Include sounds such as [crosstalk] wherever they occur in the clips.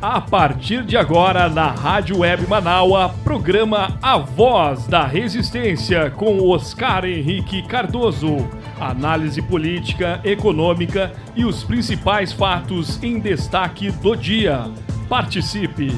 A partir de agora, na Rádio Web Manaua, programa A Voz da Resistência com Oscar Henrique Cardoso. Análise política, econômica e os principais fatos em destaque do dia. Participe!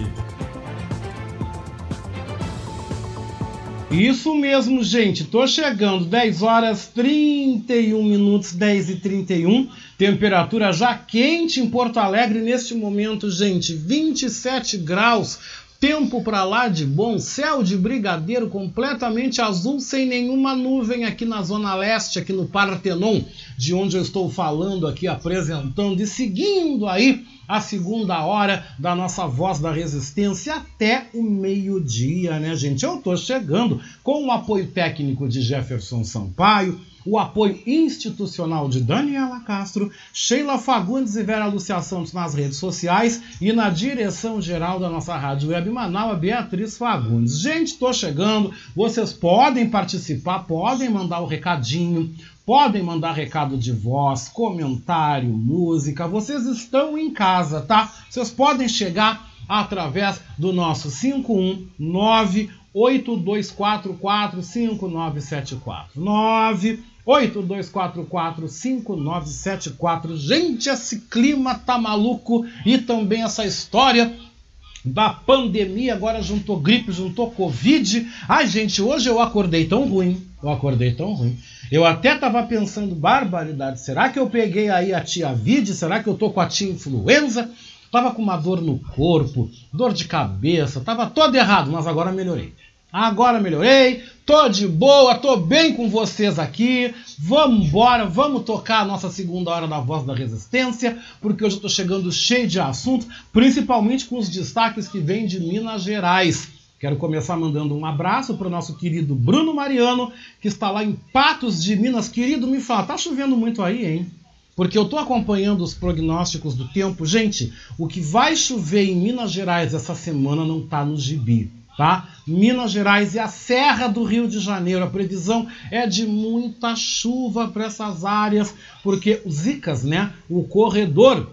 Isso mesmo, gente. Tô chegando. 10 horas 31 minutos, 10 e 31. Temperatura já quente em Porto Alegre neste momento, gente. 27 graus. Tempo para lá de bom, céu de brigadeiro completamente azul, sem nenhuma nuvem aqui na Zona Leste, aqui no Partenon, de onde eu estou falando aqui, apresentando e seguindo aí a segunda hora da nossa voz da resistência até o meio-dia, né, gente? Eu tô chegando com o apoio técnico de Jefferson Sampaio, o apoio institucional de Daniela Castro, Sheila Fagundes e Vera Lúcia Santos nas redes sociais e na direção geral da nossa rádio web Manaus, Beatriz Fagundes. Gente, tô chegando, vocês podem participar, podem mandar o recadinho, podem mandar recado de voz, comentário, música, vocês estão em casa, tá? Vocês podem chegar através do nosso 519 8244 5974 8244-5974. Gente, esse clima tá maluco e também essa história da pandemia, agora juntou gripe, juntou Covid. Ai, gente, hoje eu acordei tão ruim. Eu acordei tão ruim. Eu até tava pensando, barbaridade, será que eu peguei aí a tia Vide? Será que eu tô com a tia influenza? Tava com uma dor no corpo, dor de cabeça, tava todo errado, mas agora melhorei. Agora melhorei, tô de boa, tô bem com vocês aqui. Vamos embora, vamos tocar a nossa segunda hora da Voz da Resistência, porque hoje eu tô chegando cheio de assunto, principalmente com os destaques que vêm de Minas Gerais. Quero começar mandando um abraço para o nosso querido Bruno Mariano, que está lá em Patos de Minas. Querido, me fala, tá chovendo muito aí, hein? Porque eu estou acompanhando os prognósticos do tempo. Gente, o que vai chover em Minas Gerais essa semana não tá no gibi tá? Minas Gerais e a Serra do Rio de Janeiro. A previsão é de muita chuva para essas áreas, porque os Zicas, né, o corredor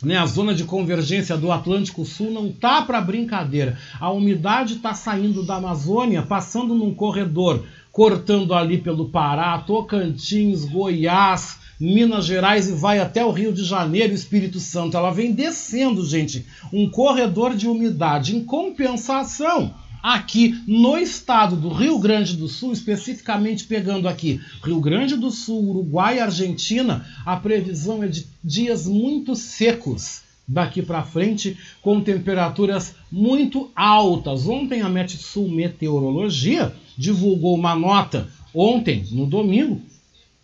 né, a zona de convergência do Atlântico Sul não tá para brincadeira. A umidade está saindo da Amazônia, passando num corredor, cortando ali pelo Pará, Tocantins, Goiás, Minas Gerais e vai até o Rio de Janeiro, Espírito Santo. Ela vem descendo, gente, um corredor de umidade. Em compensação, aqui no estado do Rio Grande do Sul, especificamente pegando aqui Rio Grande do Sul, Uruguai e Argentina, a previsão é de dias muito secos daqui para frente, com temperaturas muito altas. Ontem a Metsul Meteorologia divulgou uma nota ontem, no domingo,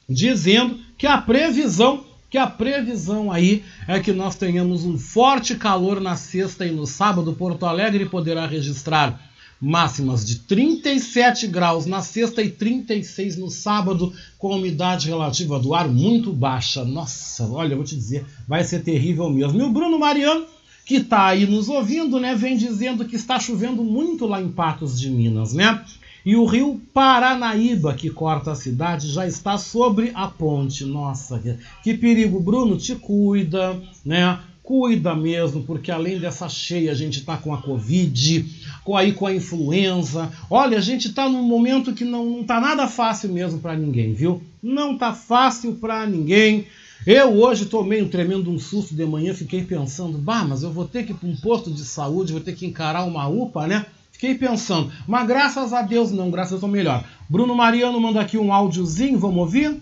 dizendo que a previsão que a previsão aí é que nós tenhamos um forte calor na sexta e no sábado. Porto Alegre poderá registrar máximas de 37 graus na sexta e 36 no sábado, com umidade relativa do ar muito baixa. Nossa, olha, vou te dizer, vai ser terrível mesmo. E o Bruno Mariano, que está aí nos ouvindo, né, vem dizendo que está chovendo muito lá em Patos de Minas, né? E o rio Paranaíba, que corta a cidade, já está sobre a ponte. Nossa, que perigo. Bruno, te cuida, né? Cuida mesmo, porque além dessa cheia, a gente está com a Covid, com aí com a influenza. Olha, a gente está num momento que não, não tá nada fácil mesmo para ninguém, viu? Não tá fácil para ninguém. Eu hoje tomei um tremendo um susto de manhã, fiquei pensando, bah, mas eu vou ter que ir para um posto de saúde, vou ter que encarar uma UPA, né? Fiquei pensando, mas graças a Deus não, graças a Deus melhor. Bruno Mariano manda aqui um áudiozinho, vamos ouvir?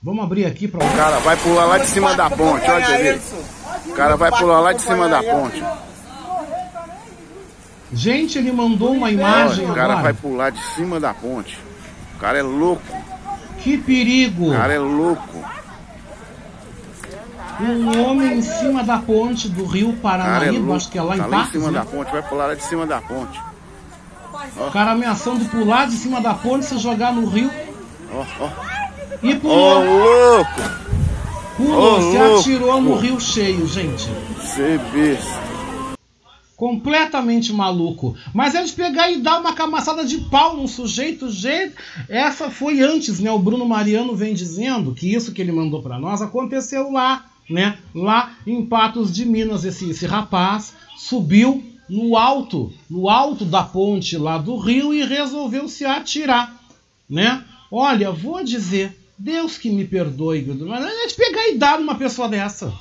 Vamos abrir aqui para o cara vai pular lá de cima da ponte, olha isso. O cara vai pular lá de cima da ponte. Gente, ele mandou uma imagem O cara vai pular de cima da ponte. O cara é louco. Que perigo. O cara é louco um homem em cima da ponte do rio Paranaíba, é acho que é lá tá em Patos, em cima né? da ponte, vai pular lá de cima da ponte. O cara ameaçando pular de cima da ponte, se jogar no rio. Ó, ó. E pulou. Ô, louco! Pulou, se louco. atirou no rio cheio, gente. Você besta completamente maluco. Mas eles pegar e dar uma camaçada de pau num sujeito, jeito. Essa foi antes, né? O Bruno Mariano vem dizendo que isso que ele mandou para nós aconteceu lá né? Lá em Patos de Minas, esse, esse rapaz subiu no alto, no alto da ponte lá do rio e resolveu se atirar, né? Olha, vou dizer, Deus que me perdoe, mas é de pegar e dar uma pessoa dessa.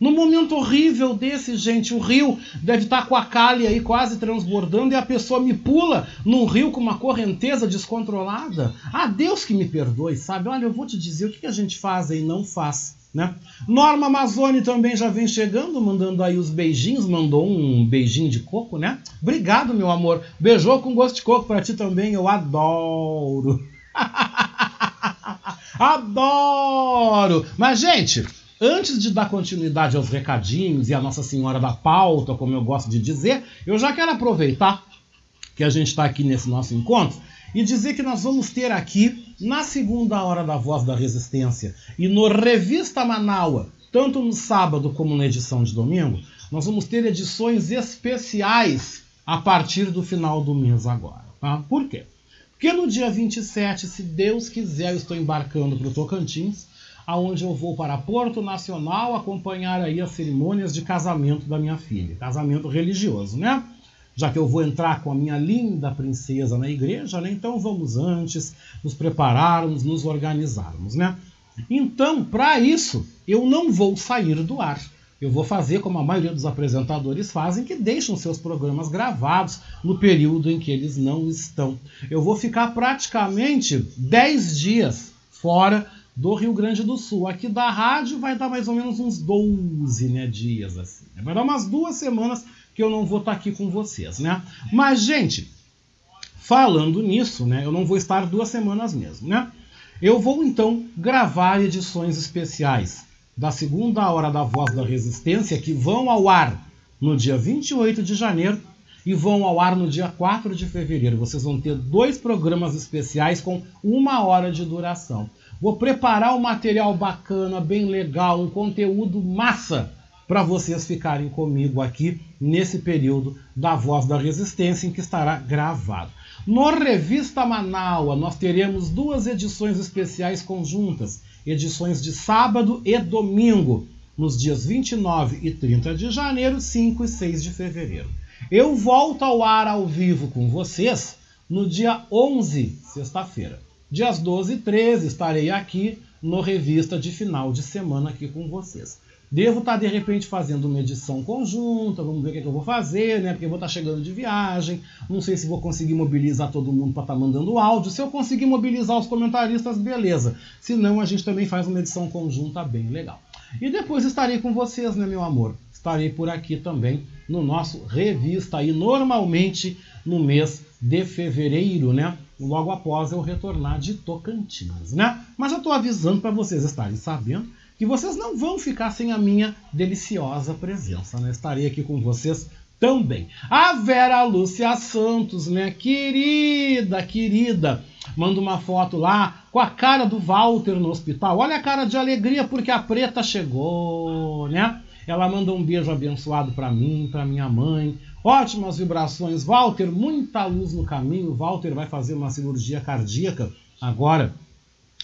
Num momento horrível desse, gente, o rio deve estar com a calha aí quase transbordando e a pessoa me pula num rio com uma correnteza descontrolada. Ah, Deus que me perdoe, sabe? Olha, eu vou te dizer o que a gente faz aí, não faz. Né? Norma Amazone também já vem chegando, mandando aí os beijinhos, mandou um beijinho de coco, né? Obrigado, meu amor. Beijou com gosto de coco para ti também, eu adoro. [laughs] adoro! Mas, gente, Antes de dar continuidade aos recadinhos e a Nossa Senhora da Pauta, como eu gosto de dizer, eu já quero aproveitar que a gente está aqui nesse nosso encontro e dizer que nós vamos ter aqui, na segunda hora da Voz da Resistência e no Revista Manaua, tanto no sábado como na edição de domingo, nós vamos ter edições especiais a partir do final do mês agora. Tá? Por quê? Porque no dia 27, se Deus quiser, eu estou embarcando para o Tocantins aonde eu vou para Porto Nacional acompanhar aí as cerimônias de casamento da minha filha, casamento religioso, né? Já que eu vou entrar com a minha linda princesa na igreja, né? Então vamos antes nos prepararmos, nos organizarmos, né? Então, para isso, eu não vou sair do ar. Eu vou fazer como a maioria dos apresentadores fazem, que deixam seus programas gravados no período em que eles não estão. Eu vou ficar praticamente 10 dias fora do Rio Grande do Sul. Aqui da rádio vai dar mais ou menos uns 12 né, dias. assim. Vai dar umas duas semanas que eu não vou estar tá aqui com vocês, né? Mas, gente, falando nisso, né? Eu não vou estar duas semanas mesmo, né? Eu vou então gravar edições especiais da segunda hora da Voz da Resistência que vão ao ar no dia 28 de janeiro e vão ao ar no dia 4 de fevereiro. Vocês vão ter dois programas especiais com uma hora de duração. Vou preparar um material bacana, bem legal, um conteúdo massa para vocês ficarem comigo aqui nesse período da Voz da Resistência em que estará gravado. No Revista Manaua, nós teremos duas edições especiais conjuntas, edições de sábado e domingo, nos dias 29 e 30 de janeiro, 5 e 6 de fevereiro. Eu volto ao ar ao vivo com vocês no dia 11, sexta-feira. Dias 12 e 13 estarei aqui no Revista de final de semana aqui com vocês. Devo estar de repente fazendo uma edição conjunta, vamos ver o que, é que eu vou fazer, né? Porque eu vou estar chegando de viagem, não sei se vou conseguir mobilizar todo mundo para estar mandando áudio. Se eu conseguir mobilizar os comentaristas, beleza. Se não, a gente também faz uma edição conjunta bem legal. E depois estarei com vocês, né, meu amor? Estarei por aqui também no nosso revista aí, normalmente no mês de fevereiro, né? logo após eu retornar de Tocantins, né? Mas eu estou avisando para vocês estarem sabendo que vocês não vão ficar sem a minha deliciosa presença, né? Estarei aqui com vocês também. A Vera Lúcia Santos, né? Querida, querida, manda uma foto lá com a cara do Walter no hospital. Olha a cara de alegria porque a preta chegou, né? Ela manda um beijo abençoado para mim, para minha mãe, Ótimas vibrações. Walter, muita luz no caminho. Walter vai fazer uma cirurgia cardíaca agora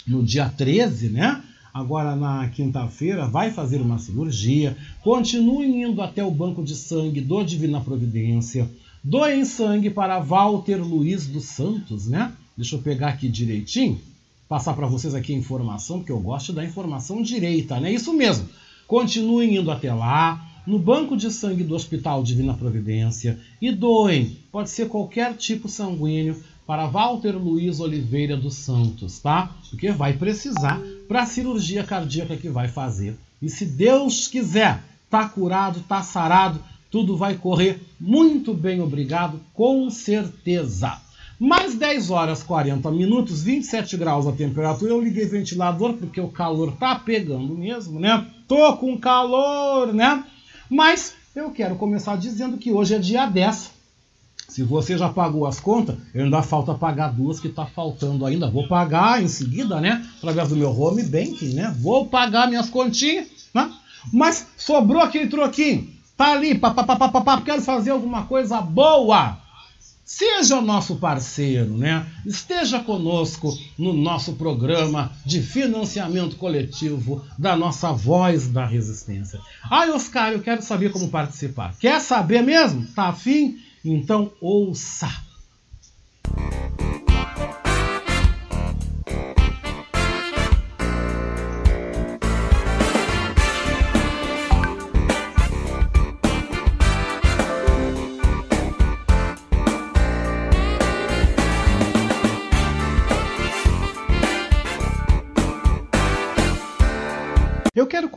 no dia 13, né? Agora na quinta-feira vai fazer uma cirurgia. Continue indo até o banco de sangue do Divina Providência. Doem sangue para Walter Luiz dos Santos, né? Deixa eu pegar aqui direitinho, passar para vocês aqui a informação, porque eu gosto da informação direita, né? Isso mesmo. Continuem indo até lá no banco de sangue do Hospital Divina Providência e doem, pode ser qualquer tipo sanguíneo, para Walter Luiz Oliveira dos Santos, tá? Porque vai precisar para a cirurgia cardíaca que vai fazer. E se Deus quiser, tá curado, tá sarado, tudo vai correr muito bem, obrigado, com certeza. Mais 10 horas 40 minutos, 27 graus a temperatura. Eu liguei ventilador porque o calor tá pegando mesmo, né? Tô com calor, né? Mas eu quero começar dizendo que hoje é dia 10. Se você já pagou as contas, ainda falta pagar duas que está faltando ainda. Vou pagar em seguida, né? Através do meu home banking, né? Vou pagar minhas continhas, né? Mas sobrou aquele troquinho. Tá ali, papapá, quero fazer alguma coisa boa. Seja o nosso parceiro, né? Esteja conosco no nosso programa de financiamento coletivo da nossa voz da resistência. Ai, Oscar, eu quero saber como participar. Quer saber mesmo? Tá afim? Então ouça.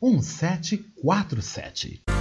1747.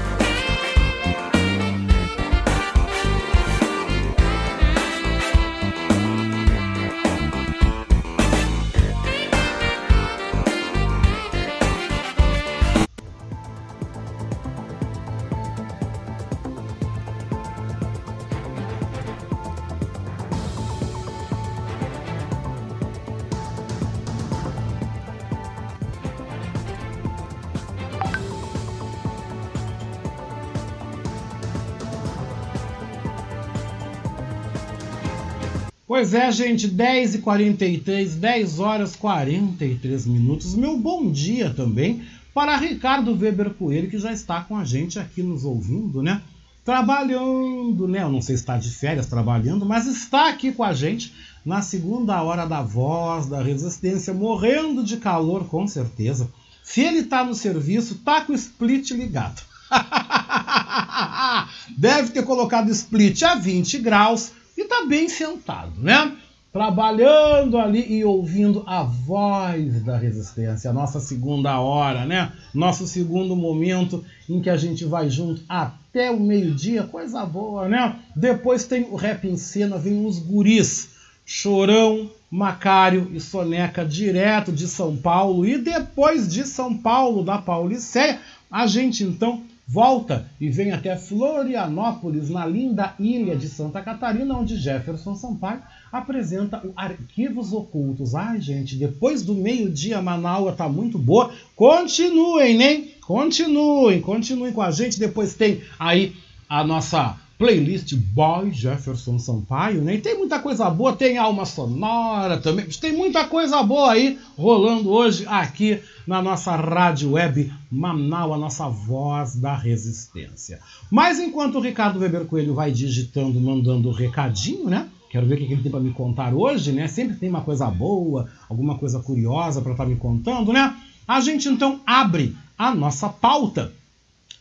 Pois é, gente, 10 e 43 10 horas 43 minutos. Meu bom dia também para Ricardo Weber Coelho, que já está com a gente aqui nos ouvindo, né? Trabalhando, né? Eu não sei se está de férias trabalhando, mas está aqui com a gente na segunda hora da voz, da resistência, morrendo de calor, com certeza. Se ele está no serviço, tá com o split ligado. [laughs] Deve ter colocado split a 20 graus e está bem sentado, né? Trabalhando ali e ouvindo a voz da resistência, a nossa segunda hora, né? Nosso segundo momento em que a gente vai junto até o meio-dia, coisa boa, né? Depois tem o rap em cena, vem os guris, Chorão, Macário e Soneca, direto de São Paulo. E depois de São Paulo, da Pauliceia, a gente então volta e vem até Florianópolis, na linda ilha de Santa Catarina, onde Jefferson Sampaio apresenta o Arquivos Ocultos. Ai, gente, depois do meio-dia, Manaus tá muito boa. Continuem, né? Continuem, continuem com a gente. Depois tem aí a nossa playlist Boy Jefferson Sampaio, né? E tem muita coisa boa, tem alma sonora também, tem muita coisa boa aí rolando hoje aqui na nossa rádio web Manaus, a nossa voz da resistência. Mas enquanto o Ricardo Weber Coelho vai digitando, mandando o recadinho, né? Quero ver o que ele tem para me contar hoje, né? Sempre tem uma coisa boa, alguma coisa curiosa para estar tá me contando, né? A gente então abre a nossa pauta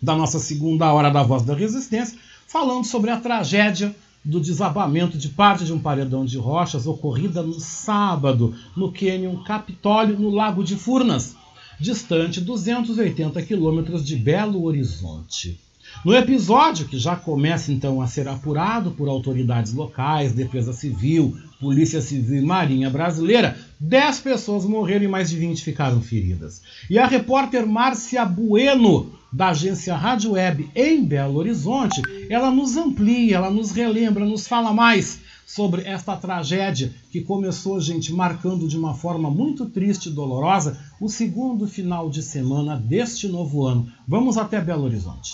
da nossa segunda hora da Voz da Resistência falando sobre a tragédia do desabamento de parte de um paredão de rochas ocorrida no sábado no Canyon Capitólio, no Lago de Furnas, distante 280 quilômetros de Belo Horizonte. No episódio, que já começa então a ser apurado por autoridades locais, Defesa Civil, Polícia Civil e Marinha Brasileira, 10 pessoas morreram e mais de 20 ficaram feridas. E a repórter Márcia Bueno da agência Rádio Web em Belo Horizonte, ela nos amplia, ela nos relembra, nos fala mais sobre esta tragédia que começou, gente, marcando de uma forma muito triste e dolorosa o segundo final de semana deste novo ano. Vamos até Belo Horizonte.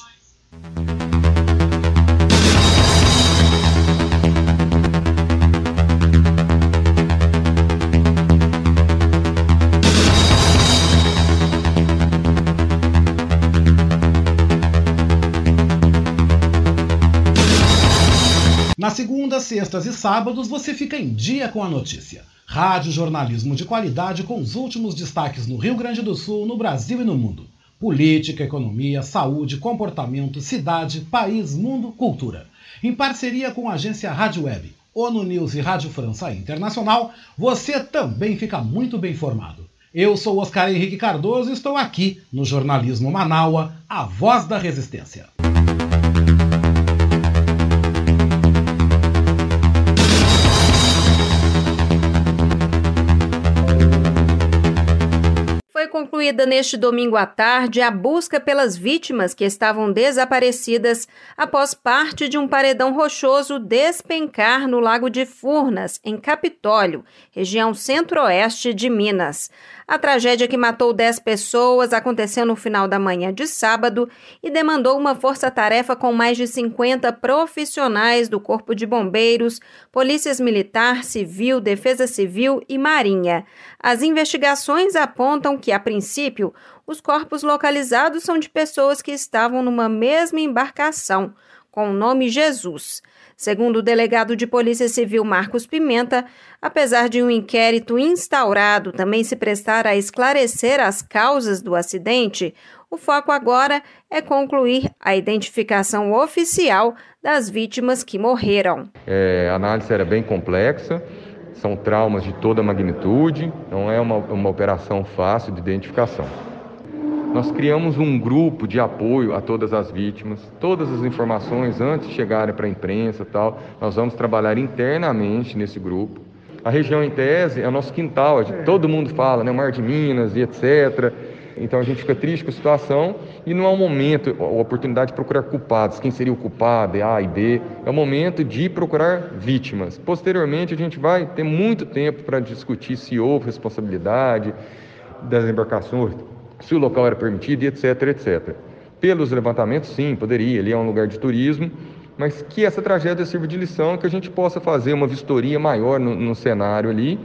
Na segunda, sextas e sábados você fica em dia com a notícia. Rádio jornalismo de qualidade com os últimos destaques no Rio Grande do Sul, no Brasil e no mundo. política, economia, saúde, comportamento, cidade, país, mundo, cultura. Em parceria com a agência Rádio Web, ONU News e Rádio França Internacional, você também fica muito bem informado. Eu sou Oscar Henrique Cardoso e estou aqui no Jornalismo Manaua, a voz da resistência. Concluída neste domingo à tarde a busca pelas vítimas que estavam desaparecidas após parte de um paredão rochoso despencar no Lago de Furnas, em Capitólio, região centro-oeste de Minas. A tragédia que matou 10 pessoas aconteceu no final da manhã de sábado e demandou uma força-tarefa com mais de 50 profissionais do Corpo de Bombeiros, Polícias Militar, Civil, Defesa Civil e Marinha. As investigações apontam que, a princípio, os corpos localizados são de pessoas que estavam numa mesma embarcação, com o nome Jesus. Segundo o delegado de Polícia Civil Marcos Pimenta, apesar de um inquérito instaurado também se prestar a esclarecer as causas do acidente, o foco agora é concluir a identificação oficial das vítimas que morreram. É, a análise era bem complexa, são traumas de toda magnitude, não é uma, uma operação fácil de identificação. Nós criamos um grupo de apoio a todas as vítimas, todas as informações antes de chegarem para a imprensa tal, nós vamos trabalhar internamente nesse grupo. A região em tese é o nosso quintal, todo mundo fala, né, Mar de Minas e etc. Então a gente fica triste com a situação e não é um momento, a oportunidade de procurar culpados, quem seria o culpado, A e B, é o momento de procurar vítimas. Posteriormente a gente vai ter muito tempo para discutir se houve responsabilidade das embarcações se o local era permitido etc, etc. Pelos levantamentos, sim, poderia, ali é um lugar de turismo, mas que essa tragédia sirva de lição, que a gente possa fazer uma vistoria maior no, no cenário ali.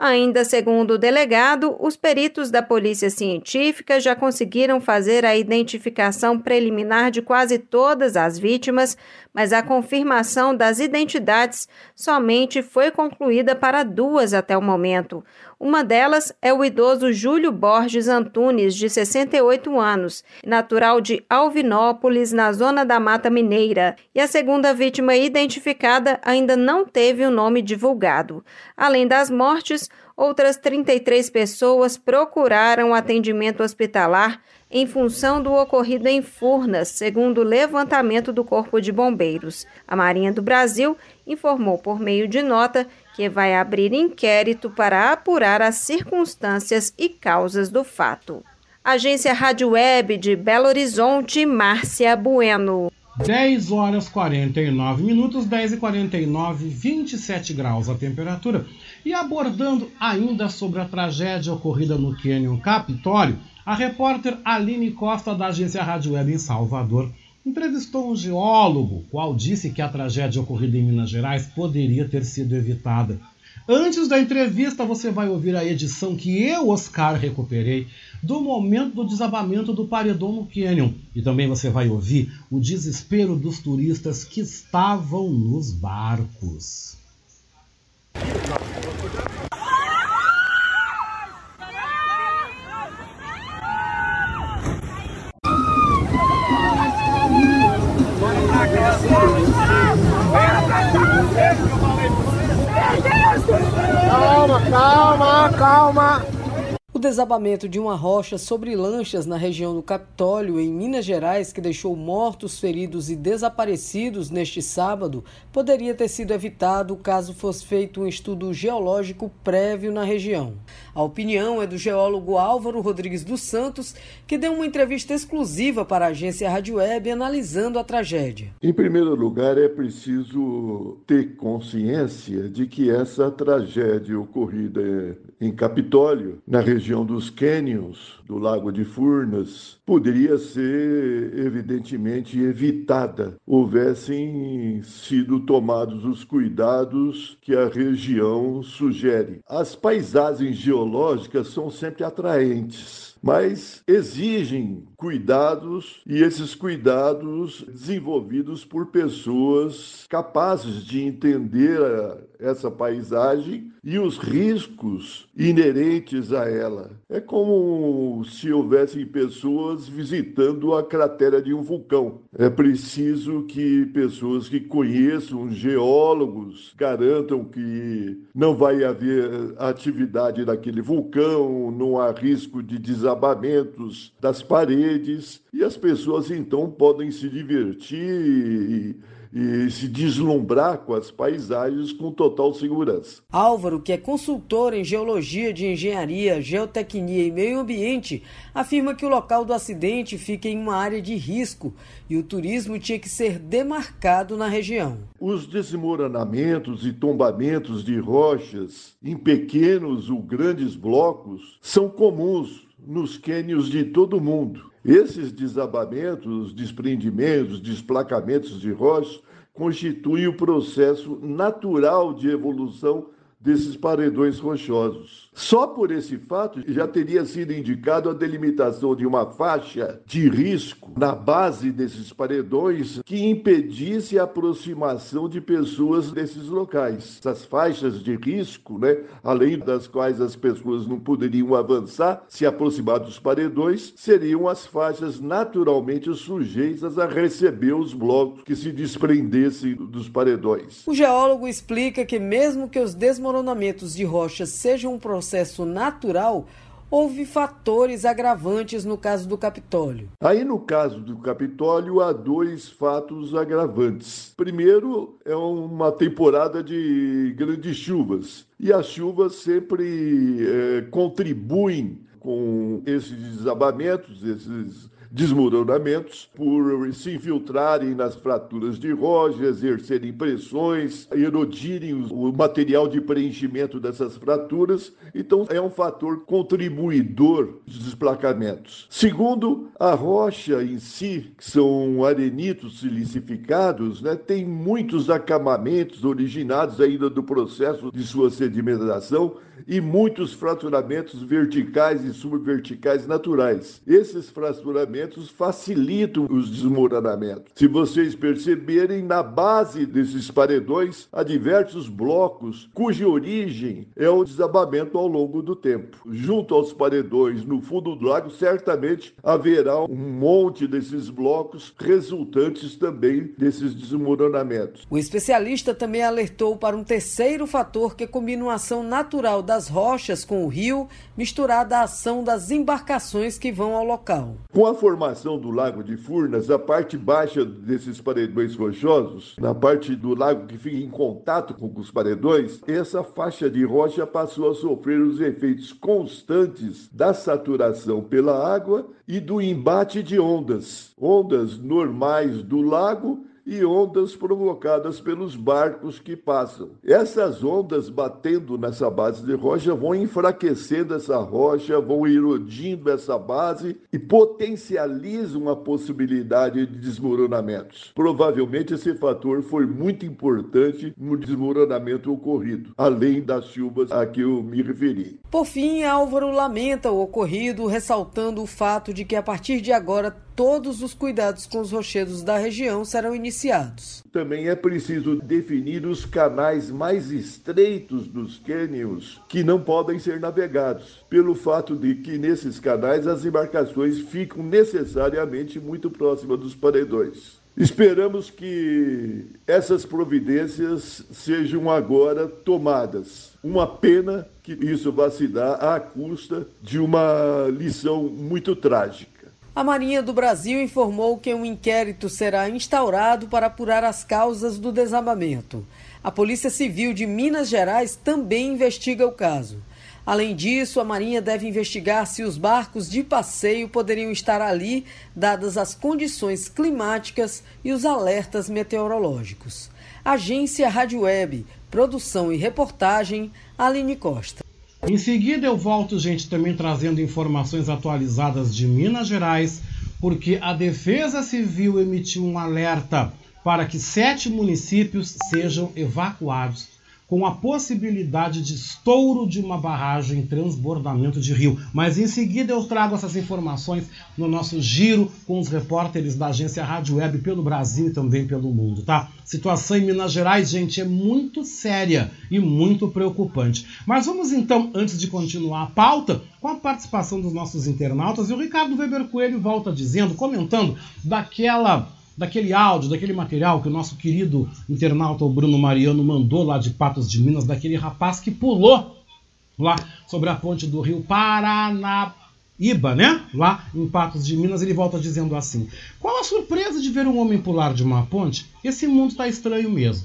Ainda segundo o delegado, os peritos da Polícia Científica já conseguiram fazer a identificação preliminar de quase todas as vítimas, mas a confirmação das identidades somente foi concluída para duas até o momento. Uma delas é o idoso Júlio Borges Antunes, de 68 anos, natural de Alvinópolis, na zona da Mata Mineira, e a segunda vítima identificada ainda não teve o nome divulgado. Além das mortes, outras 33 pessoas procuraram atendimento hospitalar em função do ocorrido em Furnas, segundo o levantamento do Corpo de Bombeiros. A Marinha do Brasil informou por meio de nota que vai abrir inquérito para apurar as circunstâncias e causas do fato. Agência Rádio Web de Belo Horizonte, Márcia Bueno. 10 horas 49 minutos, 10 e 49, 27 graus a temperatura. E abordando ainda sobre a tragédia ocorrida no Canyon Capitólio, a repórter Aline Costa, da agência Rádio Web em Salvador, entrevistou um geólogo, qual disse que a tragédia ocorrida em Minas Gerais poderia ter sido evitada. Antes da entrevista, você vai ouvir a edição que eu, Oscar, recuperei do momento do desabamento do paredão no Canyon. E também você vai ouvir o desespero dos turistas que estavam nos barcos. Calma, calma. O desabamento de uma rocha sobre lanchas na região do Capitólio, em Minas Gerais, que deixou mortos, feridos e desaparecidos neste sábado, poderia ter sido evitado caso fosse feito um estudo geológico prévio na região. A opinião é do geólogo Álvaro Rodrigues dos Santos, que deu uma entrevista exclusiva para a agência Rádio Web analisando a tragédia. Em primeiro lugar, é preciso ter consciência de que essa tragédia ocorrida em Capitólio, na região dos cânions do Lago de Furnas, poderia ser evidentemente evitada, houvessem sido tomados os cuidados que a região sugere. As paisagens geológicas são sempre atraentes mas exigem cuidados e esses cuidados desenvolvidos por pessoas capazes de entender essa paisagem e os riscos inerentes a ela. É como se houvessem pessoas visitando a cratera de um vulcão. É preciso que pessoas que conheçam, geólogos, garantam que não vai haver atividade naquele vulcão, não há risco de desabamentos das paredes, e as pessoas então podem se divertir e e se deslumbrar com as paisagens com total segurança. Álvaro, que é consultor em geologia de engenharia, geotecnia e meio ambiente, afirma que o local do acidente fica em uma área de risco e o turismo tinha que ser demarcado na região. Os desmoronamentos e tombamentos de rochas em pequenos ou grandes blocos são comuns nos cânions de todo o mundo. Esses desabamentos, desprendimentos, desplacamentos de rochas constituem o processo natural de evolução desses paredões rochosos. Só por esse fato já teria sido indicado a delimitação de uma faixa de risco na base desses paredões que impedisse a aproximação de pessoas desses locais. Essas faixas de risco, né, além das quais as pessoas não poderiam avançar, se aproximar dos paredões, seriam as faixas naturalmente sujeitas a receber os blocos que se desprendessem dos paredões. O geólogo explica que mesmo que os desmoronamentos de rochas sejam um processo processo natural, houve fatores agravantes no caso do Capitólio. Aí, no caso do Capitólio, há dois fatos agravantes. Primeiro, é uma temporada de grandes chuvas. E as chuvas sempre é, contribuem com esses desabamentos, esses desmoronamentos por se infiltrarem nas fraturas de rocha, exercerem pressões, erodirem o material de preenchimento dessas fraturas. Então, é um fator contribuidor dos desplacamentos. Segundo, a rocha em si, que são arenitos silicificados, né, tem muitos acamamentos originados ainda do processo de sua sedimentação e muitos fraturamentos verticais e subverticais naturais. Esses fraturamentos facilitam os desmoronamentos. Se vocês perceberem, na base desses paredões há diversos blocos cuja origem é o desabamento ao longo do tempo. Junto aos paredões, no fundo do lago, certamente haverá um monte desses blocos resultantes também desses desmoronamentos. O especialista também alertou para um terceiro fator que combina uma ação natural das rochas com o rio, misturada à ação das embarcações que vão ao local. Com a formação do Lago de Furnas, a parte baixa desses paredões rochosos, na parte do lago que fica em contato com os paredões, essa faixa de rocha passou a sofrer os efeitos constantes da saturação pela água e do embate de ondas. Ondas normais do lago e ondas provocadas pelos barcos que passam. Essas ondas batendo nessa base de rocha vão enfraquecendo essa rocha, vão erodindo essa base e potencializam a possibilidade de desmoronamentos. Provavelmente esse fator foi muito importante no desmoronamento ocorrido, além das chuvas a que eu me referi. Por fim, Álvaro lamenta o ocorrido, ressaltando o fato de que a partir de agora todos os cuidados com os rochedos da região serão iniciados. Também é preciso definir os canais mais estreitos dos cânions que não podem ser navegados, pelo fato de que nesses canais as embarcações ficam necessariamente muito próximas dos paredões. Esperamos que essas providências sejam agora tomadas. Uma pena que isso vá se dar à custa de uma lição muito trágica. A Marinha do Brasil informou que um inquérito será instaurado para apurar as causas do desabamento. A Polícia Civil de Minas Gerais também investiga o caso. Além disso, a Marinha deve investigar se os barcos de passeio poderiam estar ali, dadas as condições climáticas e os alertas meteorológicos. Agência Rádio Web, produção e reportagem, Aline Costa. Em seguida eu volto, gente, também trazendo informações atualizadas de Minas Gerais, porque a Defesa Civil emitiu um alerta para que sete municípios sejam evacuados com a possibilidade de estouro de uma barragem transbordamento de rio. Mas em seguida eu trago essas informações no nosso giro com os repórteres da agência Rádio Web pelo Brasil e também pelo mundo, tá? Situação em Minas Gerais, gente, é muito séria e muito preocupante. Mas vamos então, antes de continuar a pauta, com a participação dos nossos internautas, e o Ricardo Weber Coelho volta dizendo, comentando daquela daquele áudio, daquele material que o nosso querido internauta Bruno Mariano mandou lá de Patos de Minas, daquele rapaz que pulou lá sobre a ponte do rio Paranaíba, né? Lá em Patos de Minas, ele volta dizendo assim: Qual a surpresa de ver um homem pular de uma ponte? Esse mundo está estranho mesmo.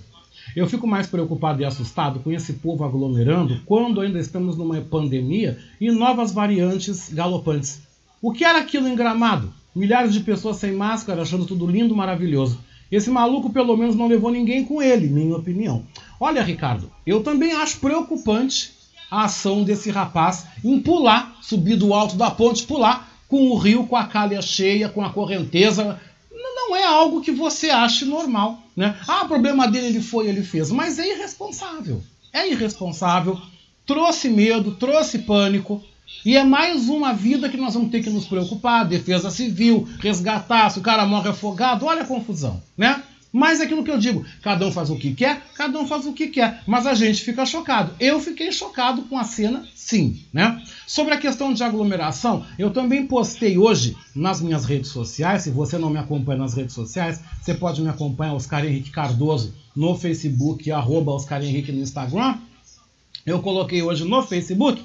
Eu fico mais preocupado e assustado com esse povo aglomerando quando ainda estamos numa pandemia e novas variantes galopantes. O que era aquilo em Gramado? Milhares de pessoas sem máscara, achando tudo lindo, maravilhoso. Esse maluco, pelo menos, não levou ninguém com ele, minha opinião. Olha, Ricardo, eu também acho preocupante a ação desse rapaz em pular, subir do alto da ponte, pular com o rio, com a calha cheia, com a correnteza. Não é algo que você ache normal, né? Ah, problema dele ele foi, ele fez, mas é irresponsável. É irresponsável. Trouxe medo, trouxe pânico, e é mais uma vida que nós vamos ter que nos preocupar, defesa civil, resgatar, se o cara morre afogado, olha a confusão, né? Mas é aquilo que eu digo, cada um faz o que quer, cada um faz o que quer, mas a gente fica chocado. Eu fiquei chocado com a cena, sim, né? Sobre a questão de aglomeração, eu também postei hoje nas minhas redes sociais, se você não me acompanha nas redes sociais, você pode me acompanhar, Oscar Henrique Cardoso, no Facebook, arroba Oscar Henrique no Instagram. Eu coloquei hoje no Facebook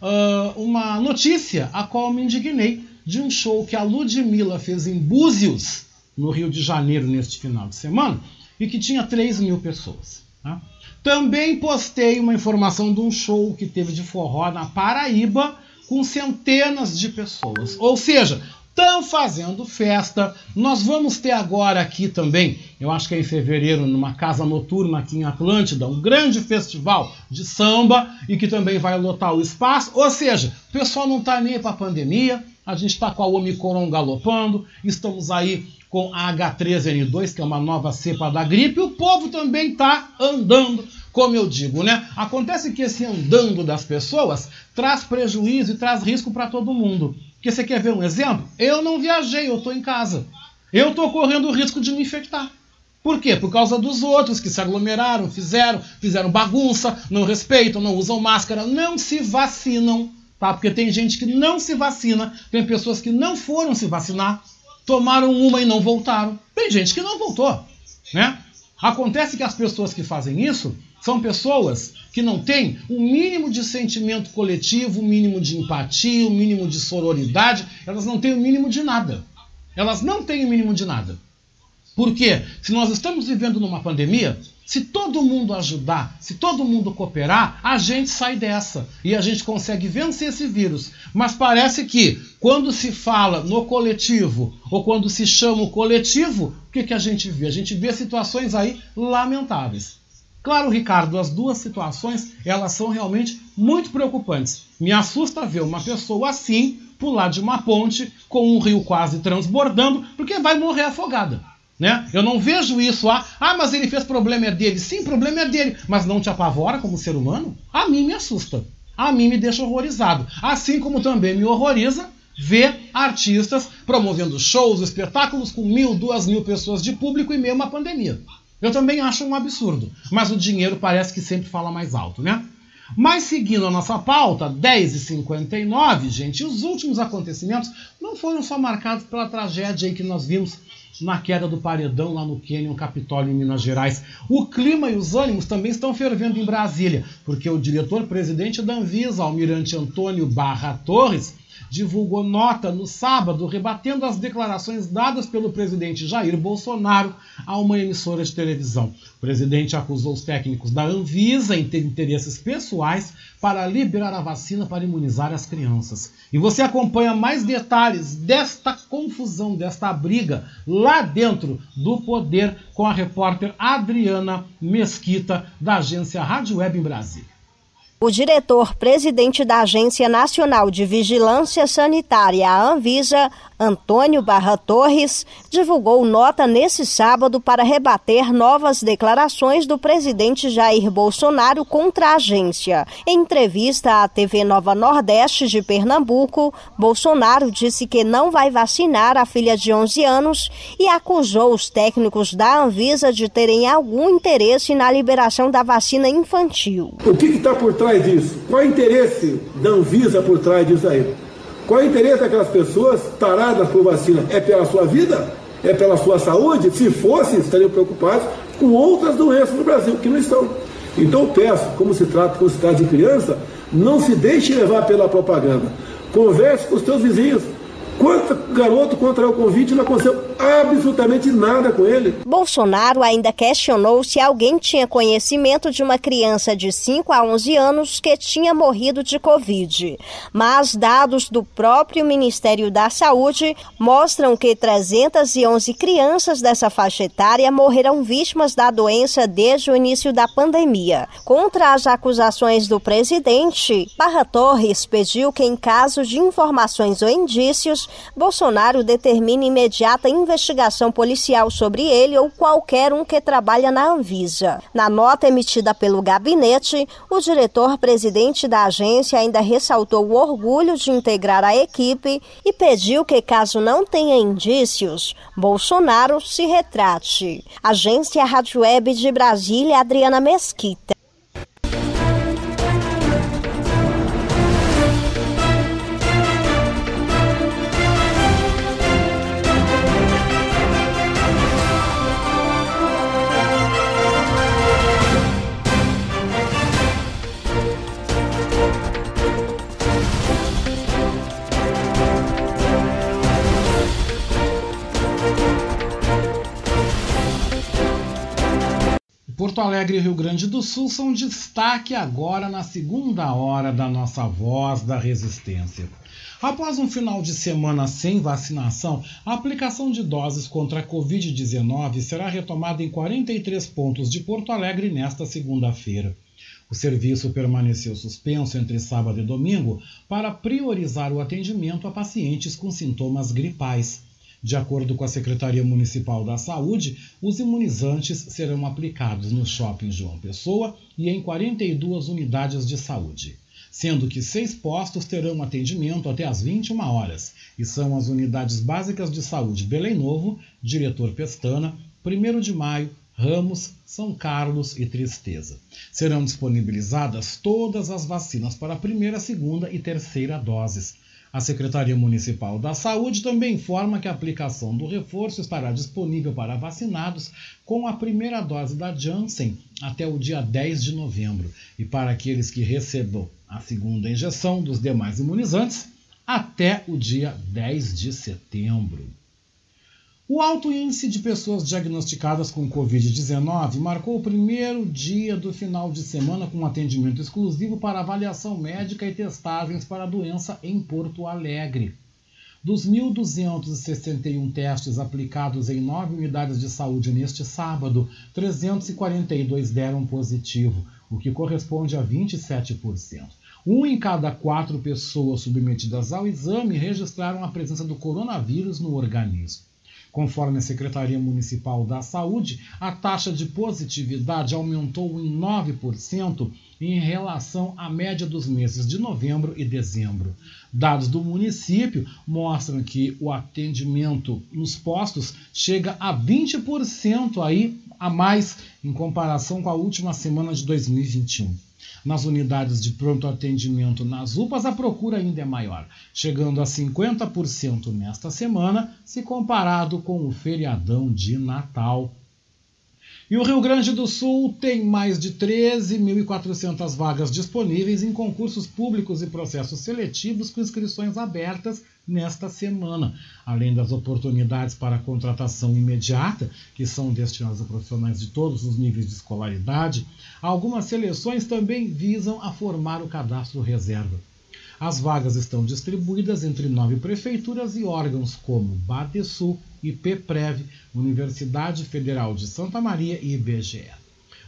uh, uma notícia a qual me indignei de um show que a Ludmilla fez em Búzios, no Rio de Janeiro, neste final de semana, e que tinha 3 mil pessoas. Tá? Também postei uma informação de um show que teve de forró na Paraíba, com centenas de pessoas. Ou seja, estão fazendo festa. Nós vamos ter agora aqui também, eu acho que é em fevereiro, numa casa noturna aqui em Atlântida, um grande festival de samba e que também vai lotar o espaço. Ou seja, o pessoal não está nem para a pandemia, a gente está com a Omicron galopando, estamos aí com a H3N2, que é uma nova cepa da gripe, o povo também está andando como eu digo, né? Acontece que esse andando das pessoas traz prejuízo e traz risco para todo mundo. Porque você quer ver um exemplo? Eu não viajei, eu estou em casa. Eu estou correndo o risco de me infectar. Por quê? Por causa dos outros que se aglomeraram, fizeram, fizeram bagunça, não respeitam, não usam máscara, não se vacinam, tá? Porque tem gente que não se vacina, tem pessoas que não foram se vacinar, tomaram uma e não voltaram. Tem gente que não voltou, né? Acontece que as pessoas que fazem isso são pessoas que não têm o um mínimo de sentimento coletivo, o um mínimo de empatia, o um mínimo de sororidade, elas não têm o mínimo de nada. Elas não têm o mínimo de nada. Por quê? Se nós estamos vivendo numa pandemia, se todo mundo ajudar, se todo mundo cooperar, a gente sai dessa e a gente consegue vencer esse vírus. Mas parece que quando se fala no coletivo ou quando se chama o coletivo, o que, que a gente vê? A gente vê situações aí lamentáveis. Claro, Ricardo, as duas situações elas são realmente muito preocupantes. Me assusta ver uma pessoa assim pular de uma ponte com um rio quase transbordando, porque vai morrer afogada. Né? Eu não vejo isso, ah, ah, mas ele fez problema é dele. Sim, problema é dele, mas não te apavora como ser humano? A mim me assusta. A mim me deixa horrorizado. Assim como também me horroriza ver artistas promovendo shows, espetáculos com mil, duas mil pessoas de público em meio a uma pandemia. Eu também acho um absurdo, mas o dinheiro parece que sempre fala mais alto, né? Mas seguindo a nossa pauta, 10h59, gente, os últimos acontecimentos não foram só marcados pela tragédia que nós vimos na queda do paredão lá no Canyon Capitólio, em Minas Gerais. O clima e os ânimos também estão fervendo em Brasília, porque o diretor-presidente da Anvisa, Almirante Antônio Barra Torres, divulgou nota no sábado rebatendo as declarações dadas pelo presidente Jair Bolsonaro a uma emissora de televisão. O presidente acusou os técnicos da Anvisa em ter interesses pessoais para liberar a vacina para imunizar as crianças. E você acompanha mais detalhes desta confusão, desta briga lá dentro do poder com a repórter Adriana Mesquita, da agência Rádio Web em Brasília. O diretor-presidente da Agência Nacional de Vigilância Sanitária, a Anvisa, Antônio Barra Torres, divulgou nota nesse sábado para rebater novas declarações do presidente Jair Bolsonaro contra a agência. Em entrevista à TV Nova Nordeste de Pernambuco, Bolsonaro disse que não vai vacinar a filha de 11 anos e acusou os técnicos da Anvisa de terem algum interesse na liberação da vacina infantil. O que está por trás disso? Qual é o interesse da Anvisa por trás disso aí? Qual é o interesse daquelas pessoas taradas por vacina? É pela sua vida? É pela sua saúde? Se fosse, estariam preocupados com outras doenças no Brasil, que não estão. Então peço, como se trata, como se trata de criança, não se deixe levar pela propaganda. Converse com os seus vizinhos. Quanto garoto contraiu o convite não aconteceu absolutamente nada com ele. Bolsonaro ainda questionou se alguém tinha conhecimento de uma criança de 5 a 11 anos que tinha morrido de Covid. Mas dados do próprio Ministério da Saúde mostram que 311 crianças dessa faixa etária morreram vítimas da doença desde o início da pandemia. Contra as acusações do presidente, Barra Torres pediu que, em caso de informações ou indícios, Bolsonaro determine imediata investigação policial sobre ele ou qualquer um que trabalha na Anvisa. Na nota emitida pelo gabinete, o diretor-presidente da agência ainda ressaltou o orgulho de integrar a equipe e pediu que, caso não tenha indícios, Bolsonaro se retrate. Agência Rádio Web de Brasília, Adriana Mesquita. Porto Alegre e Rio Grande do Sul são destaque agora na segunda hora da nossa Voz da Resistência. Após um final de semana sem vacinação, a aplicação de doses contra a Covid-19 será retomada em 43 pontos de Porto Alegre nesta segunda-feira. O serviço permaneceu suspenso entre sábado e domingo para priorizar o atendimento a pacientes com sintomas gripais. De acordo com a Secretaria Municipal da Saúde, os imunizantes serão aplicados no Shopping João Pessoa e em 42 unidades de saúde, sendo que seis postos terão atendimento até às 21 horas, e são as unidades básicas de saúde Belém Novo, Diretor Pestana, 1 de Maio, Ramos, São Carlos e Tristeza. Serão disponibilizadas todas as vacinas para a primeira, segunda e terceira doses a Secretaria Municipal da Saúde também informa que a aplicação do reforço estará disponível para vacinados com a primeira dose da Janssen até o dia 10 de novembro e para aqueles que recebam a segunda injeção dos demais imunizantes até o dia 10 de setembro. O alto índice de pessoas diagnosticadas com Covid-19 marcou o primeiro dia do final de semana com atendimento exclusivo para avaliação médica e testagens para a doença em Porto Alegre. Dos 1.261 testes aplicados em nove unidades de saúde neste sábado, 342 deram positivo, o que corresponde a 27%. Um em cada quatro pessoas submetidas ao exame registraram a presença do coronavírus no organismo. Conforme a Secretaria Municipal da Saúde, a taxa de positividade aumentou em 9% em relação à média dos meses de novembro e dezembro. Dados do município mostram que o atendimento nos postos chega a 20% aí a mais em comparação com a última semana de 2021. Nas unidades de pronto atendimento nas UPAs, a procura ainda é maior, chegando a 50% nesta semana, se comparado com o feriadão de Natal. E o Rio Grande do Sul tem mais de 13.400 vagas disponíveis em concursos públicos e processos seletivos com inscrições abertas nesta semana, além das oportunidades para contratação imediata, que são destinadas a profissionais de todos os níveis de escolaridade, algumas seleções também visam a formar o cadastro reserva. As vagas estão distribuídas entre nove prefeituras e órgãos como Badesul, IPPrev, Universidade Federal de Santa Maria e IBGE.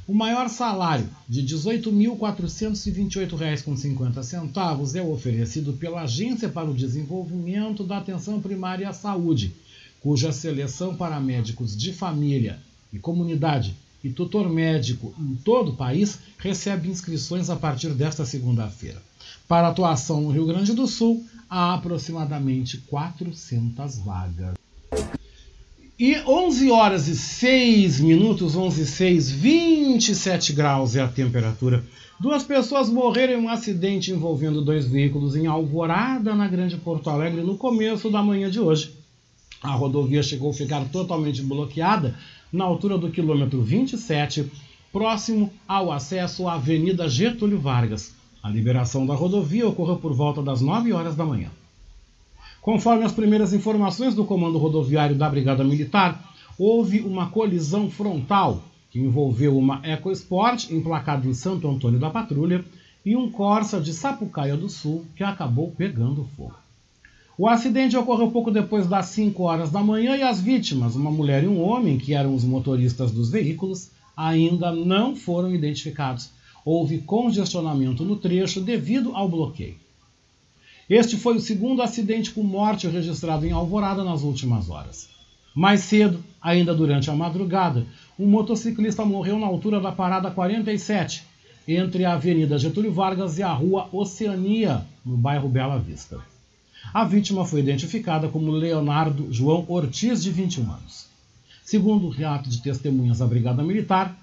O maior salário, de R$ 18.428,50, é oferecido pela Agência para o Desenvolvimento da Atenção Primária à Saúde, cuja seleção para médicos de família e comunidade e tutor médico em todo o país recebe inscrições a partir desta segunda-feira. Para atuação no Rio Grande do Sul, há aproximadamente 400 vagas. E 11 horas e 6 minutos, 11 e 6, 27 graus é a temperatura. Duas pessoas morreram em um acidente envolvendo dois veículos em Alvorada, na Grande Porto Alegre, no começo da manhã de hoje. A rodovia chegou a ficar totalmente bloqueada na altura do quilômetro 27, próximo ao acesso à Avenida Getúlio Vargas. A liberação da rodovia ocorreu por volta das 9 horas da manhã. Conforme as primeiras informações do Comando Rodoviário da Brigada Militar, houve uma colisão frontal que envolveu uma EcoSport emplacada em Santo Antônio da Patrulha e um Corsa de Sapucaia do Sul que acabou pegando fogo. O acidente ocorreu pouco depois das 5 horas da manhã e as vítimas, uma mulher e um homem, que eram os motoristas dos veículos, ainda não foram identificados. Houve congestionamento no trecho devido ao bloqueio. Este foi o segundo acidente com morte registrado em Alvorada nas últimas horas. Mais cedo, ainda durante a madrugada, um motociclista morreu na altura da parada 47, entre a Avenida Getúlio Vargas e a Rua Oceania, no bairro Bela Vista. A vítima foi identificada como Leonardo João Ortiz, de 21 anos. Segundo o relato de testemunhas da Brigada Militar,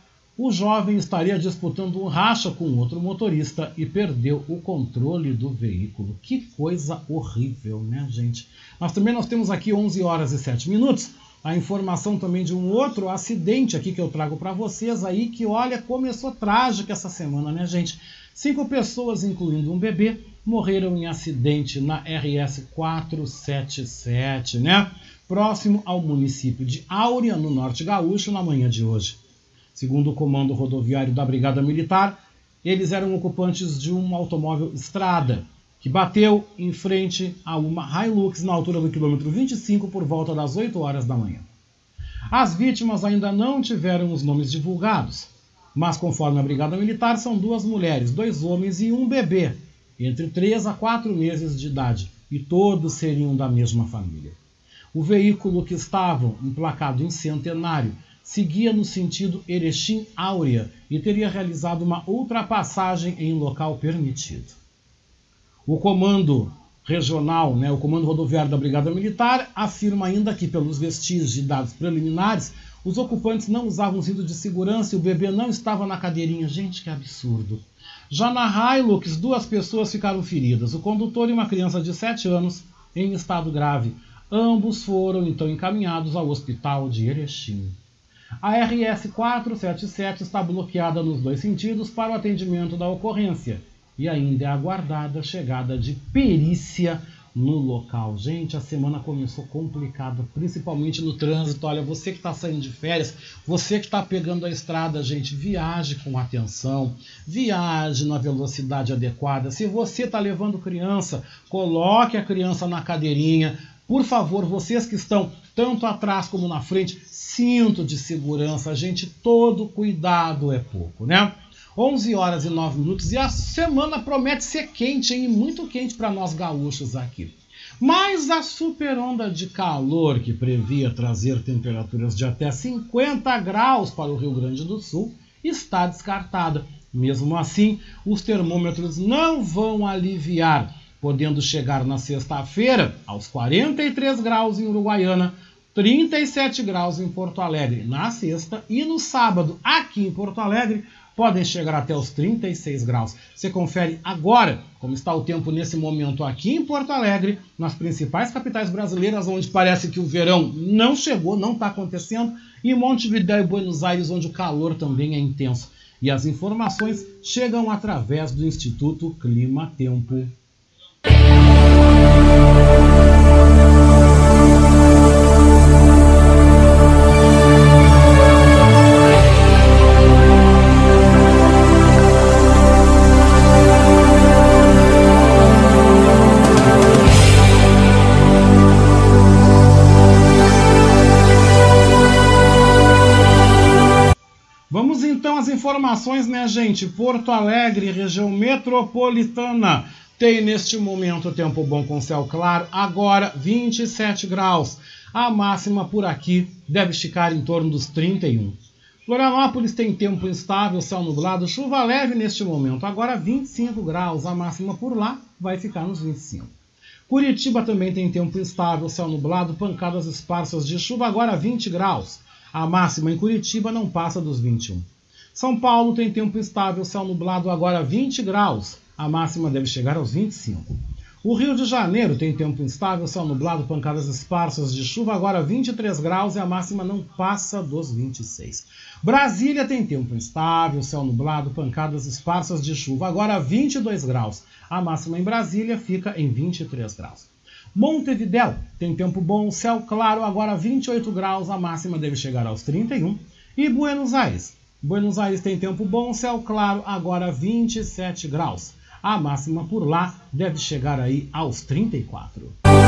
o jovem estaria disputando um racha com outro motorista e perdeu o controle do veículo. Que coisa horrível, né, gente? Mas também nós temos aqui 11 horas e 7 minutos. A informação também de um outro acidente aqui que eu trago para vocês aí, que olha, começou trágico essa semana, né, gente? Cinco pessoas, incluindo um bebê, morreram em acidente na RS 477, né? Próximo ao município de Áurea, no Norte Gaúcho, na manhã de hoje. Segundo o comando rodoviário da Brigada Militar, eles eram ocupantes de um automóvel Estrada, que bateu em frente a uma Hilux na altura do quilômetro 25 por volta das 8 horas da manhã. As vítimas ainda não tiveram os nomes divulgados, mas conforme a Brigada Militar, são duas mulheres, dois homens e um bebê, entre 3 a 4 meses de idade, e todos seriam da mesma família. O veículo que estavam emplacado em Centenário seguia no sentido Erechim-Áurea e teria realizado uma ultrapassagem em local permitido. O comando regional, né, o comando rodoviário da Brigada Militar, afirma ainda que, pelos vestígios de dados preliminares, os ocupantes não usavam cinto de segurança e o bebê não estava na cadeirinha. Gente, que absurdo. Já na Hilux, duas pessoas ficaram feridas, o condutor e uma criança de 7 anos em estado grave. Ambos foram então encaminhados ao hospital de Erechim. A RS 477 está bloqueada nos dois sentidos para o atendimento da ocorrência e ainda é aguardada a chegada de perícia no local. Gente, a semana começou complicada, principalmente no trânsito. Olha, você que está saindo de férias, você que está pegando a estrada, gente, viaje com atenção, viaje na velocidade adequada. Se você está levando criança, coloque a criança na cadeirinha. Por favor, vocês que estão tanto atrás como na frente, cinto de segurança, gente, todo cuidado é pouco, né? 11 horas e 9 minutos e a semana promete ser quente, hein? muito quente para nós gaúchos aqui. Mas a super onda de calor que previa trazer temperaturas de até 50 graus para o Rio Grande do Sul está descartada. Mesmo assim, os termômetros não vão aliviar, podendo chegar na sexta-feira aos 43 graus em Uruguaiana, 37 graus em Porto Alegre na sexta e no sábado aqui em Porto Alegre podem chegar até os 36 graus. Você confere agora como está o tempo nesse momento aqui em Porto Alegre, nas principais capitais brasileiras, onde parece que o verão não chegou, não está acontecendo, e Montevideo e Buenos Aires, onde o calor também é intenso. E as informações chegam através do Instituto Clima Tempo. Vamos então às informações, né, gente? Porto Alegre, região metropolitana, tem neste momento tempo bom com céu claro, agora 27 graus. A máxima por aqui deve esticar em torno dos 31. Florianópolis tem tempo instável, céu nublado, chuva leve neste momento, agora 25 graus. A máxima por lá vai ficar nos 25. Curitiba também tem tempo instável, céu nublado, pancadas esparsas de chuva, agora 20 graus. A máxima em Curitiba não passa dos 21. São Paulo tem tempo instável, céu nublado, agora 20 graus. A máxima deve chegar aos 25. O Rio de Janeiro tem tempo instável, céu nublado, pancadas esparsas de chuva, agora 23 graus e a máxima não passa dos 26. Brasília tem tempo instável, céu nublado, pancadas esparsas de chuva, agora 22 graus. A máxima em Brasília fica em 23 graus. Montevidéu tem tempo bom, céu claro, agora 28 graus, a máxima deve chegar aos 31. E Buenos Aires. Buenos Aires tem tempo bom, céu claro, agora 27 graus. A máxima por lá deve chegar aí aos 34.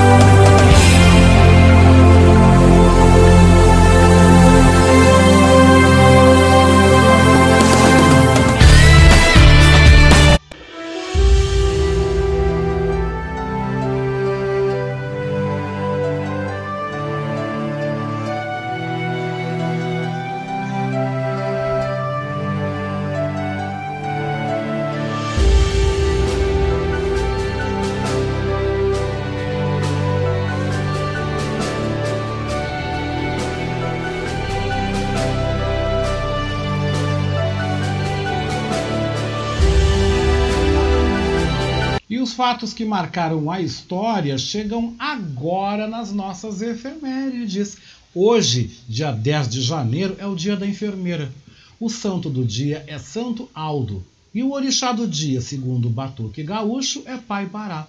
Fatos que marcaram a história chegam agora nas nossas efemérides. Hoje, dia 10 de janeiro, é o dia da enfermeira. O santo do dia é Santo Aldo. E o orixá do dia, segundo o Batuque Gaúcho, é Pai Pará.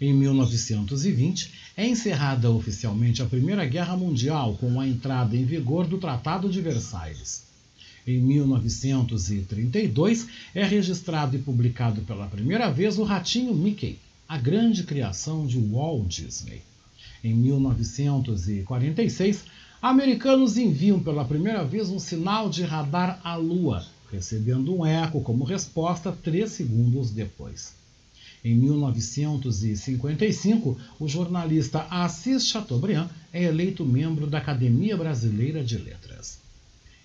Em 1920, é encerrada oficialmente a Primeira Guerra Mundial com a entrada em vigor do Tratado de Versailles. Em 1932, é registrado e publicado pela primeira vez o Ratinho Mickey, a grande criação de Walt Disney. Em 1946, americanos enviam pela primeira vez um sinal de radar à Lua, recebendo um eco como resposta três segundos depois. Em 1955, o jornalista Assis Chateaubriand é eleito membro da Academia Brasileira de Letras.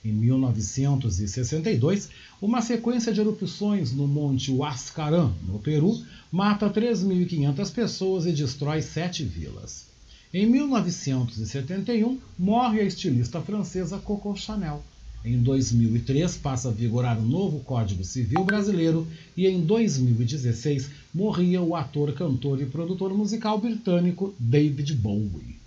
Em 1962, uma sequência de erupções no Monte Huascarán, no Peru, mata 3.500 pessoas e destrói sete vilas. Em 1971, morre a estilista francesa Coco Chanel. Em 2003, passa a vigorar o novo Código Civil Brasileiro e em 2016 morria o ator, cantor e produtor musical britânico David Bowie.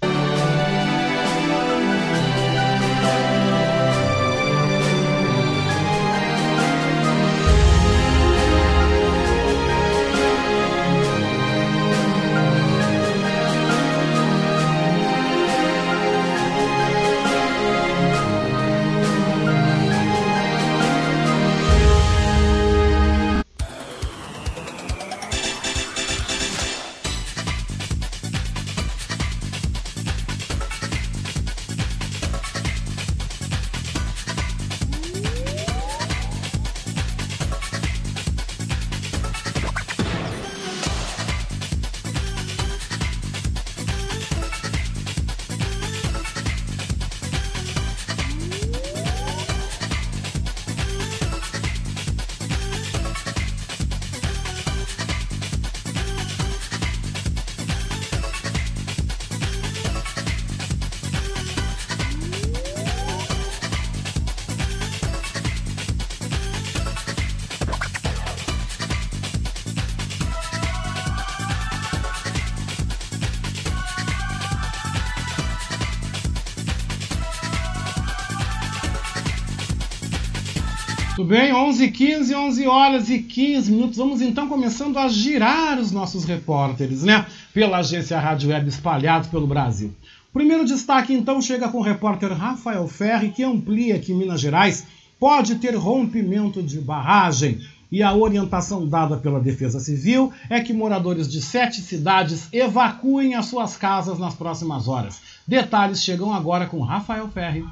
11 15 11 horas e 15 minutos. Vamos então começando a girar os nossos repórteres, né? Pela agência Rádio Web espalhados pelo Brasil. Primeiro destaque então chega com o repórter Rafael Ferri, que amplia que Minas Gerais pode ter rompimento de barragem. E a orientação dada pela Defesa Civil é que moradores de sete cidades evacuem as suas casas nas próximas horas. Detalhes chegam agora com Rafael Ferri.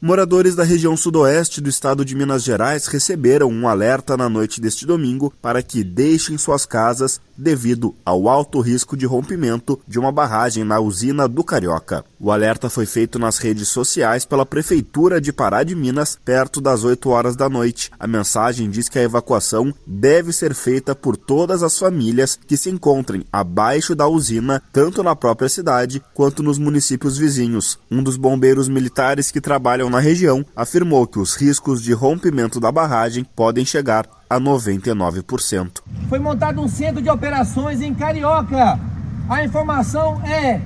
Moradores da região sudoeste do estado de Minas Gerais receberam um alerta na noite deste domingo para que deixem suas casas devido ao alto risco de rompimento de uma barragem na usina do Carioca. O alerta foi feito nas redes sociais pela Prefeitura de Pará de Minas, perto das 8 horas da noite. A mensagem diz que a evacuação deve ser feita por todas as famílias que se encontrem abaixo da usina, tanto na própria cidade quanto nos municípios vizinhos. Um dos bombeiros militares que trabalham na região afirmou que os riscos de rompimento da barragem podem chegar a 99%. Foi montado um centro de operações em Carioca. A informação é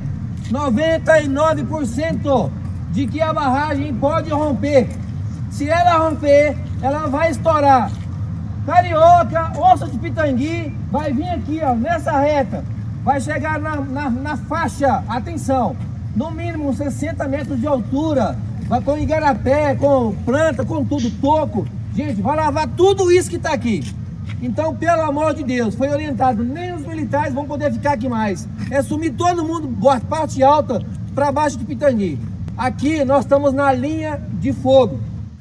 99% de que a barragem pode romper. Se ela romper, ela vai estourar. Carioca, osso de pitangui, vai vir aqui, ó, nessa reta. Vai chegar na, na, na faixa, atenção, no mínimo 60 metros de altura vai com igarapé, com planta, com tudo, toco. Gente, vai lavar tudo isso que está aqui. Então, pelo amor de Deus, foi orientado, nem os militares vão poder ficar aqui mais. É sumir todo mundo, parte alta, para baixo de Pitangui. Aqui nós estamos na linha de fogo.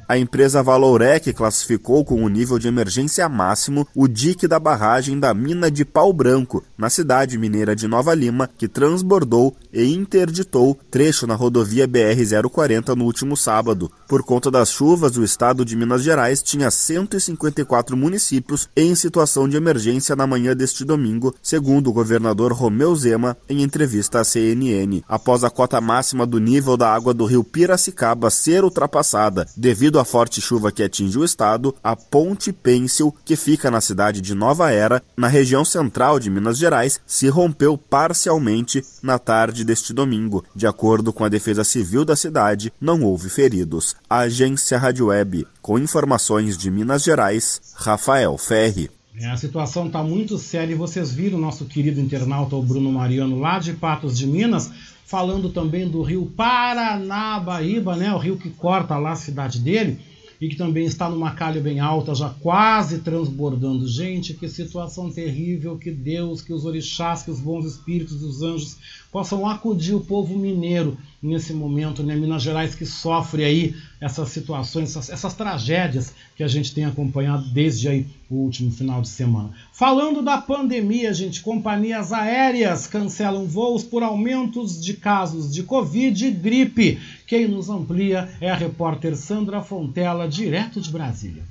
A empresa Valorec classificou com o nível de emergência máximo o dique da barragem da mina de Pau Branco, na cidade mineira de Nova Lima, que transbordou e interditou trecho na rodovia BR-040 no último sábado. Por conta das chuvas, o estado de Minas Gerais tinha 154 municípios em situação de emergência na manhã deste domingo, segundo o governador Romeu Zema em entrevista à CNN. Após a cota máxima do nível da água do rio Piracicaba ser ultrapassada devido à forte chuva que atinge o estado, a Ponte Pêncil, que fica na cidade de Nova Era, na região central de Minas Gerais, se rompeu parcialmente na tarde deste domingo. De acordo com a Defesa Civil da cidade, não houve feridos. A agência Rádio Web, com informações de Minas Gerais, Rafael Ferri. É, a situação está muito séria e vocês viram o nosso querido internauta, Bruno Mariano, lá de Patos de Minas, falando também do rio Paranabaíba, né, o rio que corta lá a cidade dele e que também está numa calha bem alta, já quase transbordando. Gente, que situação terrível, que Deus, que os orixás, que os bons espíritos, os anjos possam acudir o povo mineiro nesse momento, né? Minas Gerais que sofre aí essas situações, essas, essas, tragédias que a gente tem acompanhado desde aí o último final de semana. Falando da pandemia, gente, companhias aéreas cancelam voos por aumentos de casos de Covid e gripe. Quem nos amplia é a repórter Sandra Fontela, direto de Brasília.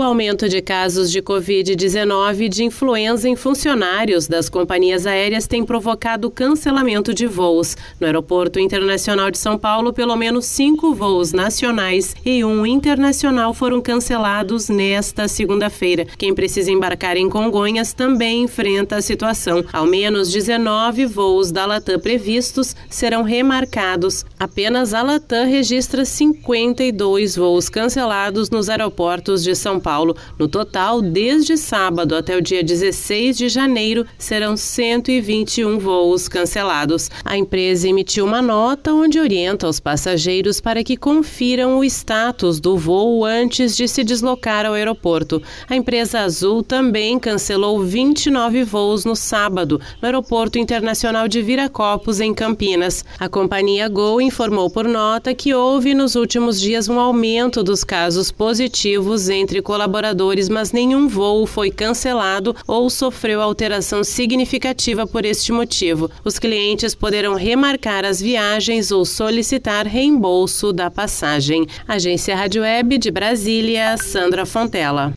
O aumento de casos de Covid-19 e de influenza em funcionários das companhias aéreas tem provocado cancelamento de voos. No Aeroporto Internacional de São Paulo, pelo menos cinco voos nacionais e um internacional foram cancelados nesta segunda-feira. Quem precisa embarcar em Congonhas também enfrenta a situação. Ao menos 19 voos da Latam previstos serão remarcados. Apenas a Latam registra 52 voos cancelados nos aeroportos de São Paulo. Paulo. No total, desde sábado até o dia 16 de janeiro, serão 121 voos cancelados. A empresa emitiu uma nota onde orienta os passageiros para que confiram o status do voo antes de se deslocar ao aeroporto. A empresa Azul também cancelou 29 voos no sábado, no Aeroporto Internacional de Viracopos, em Campinas. A companhia Gol informou por nota que houve nos últimos dias um aumento dos casos positivos entre colaboradores mas nenhum voo foi cancelado ou sofreu alteração significativa por este motivo. Os clientes poderão remarcar as viagens ou solicitar reembolso da passagem. Agência Rádio Web de Brasília, Sandra Fontela.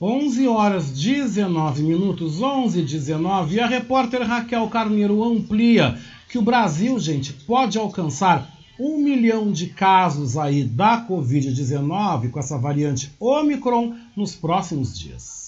11 horas 19 minutos, 11 e 19, e a repórter Raquel Carneiro amplia que o Brasil, gente, pode alcançar um milhão de casos aí da Covid-19 com essa variante Omicron nos próximos dias.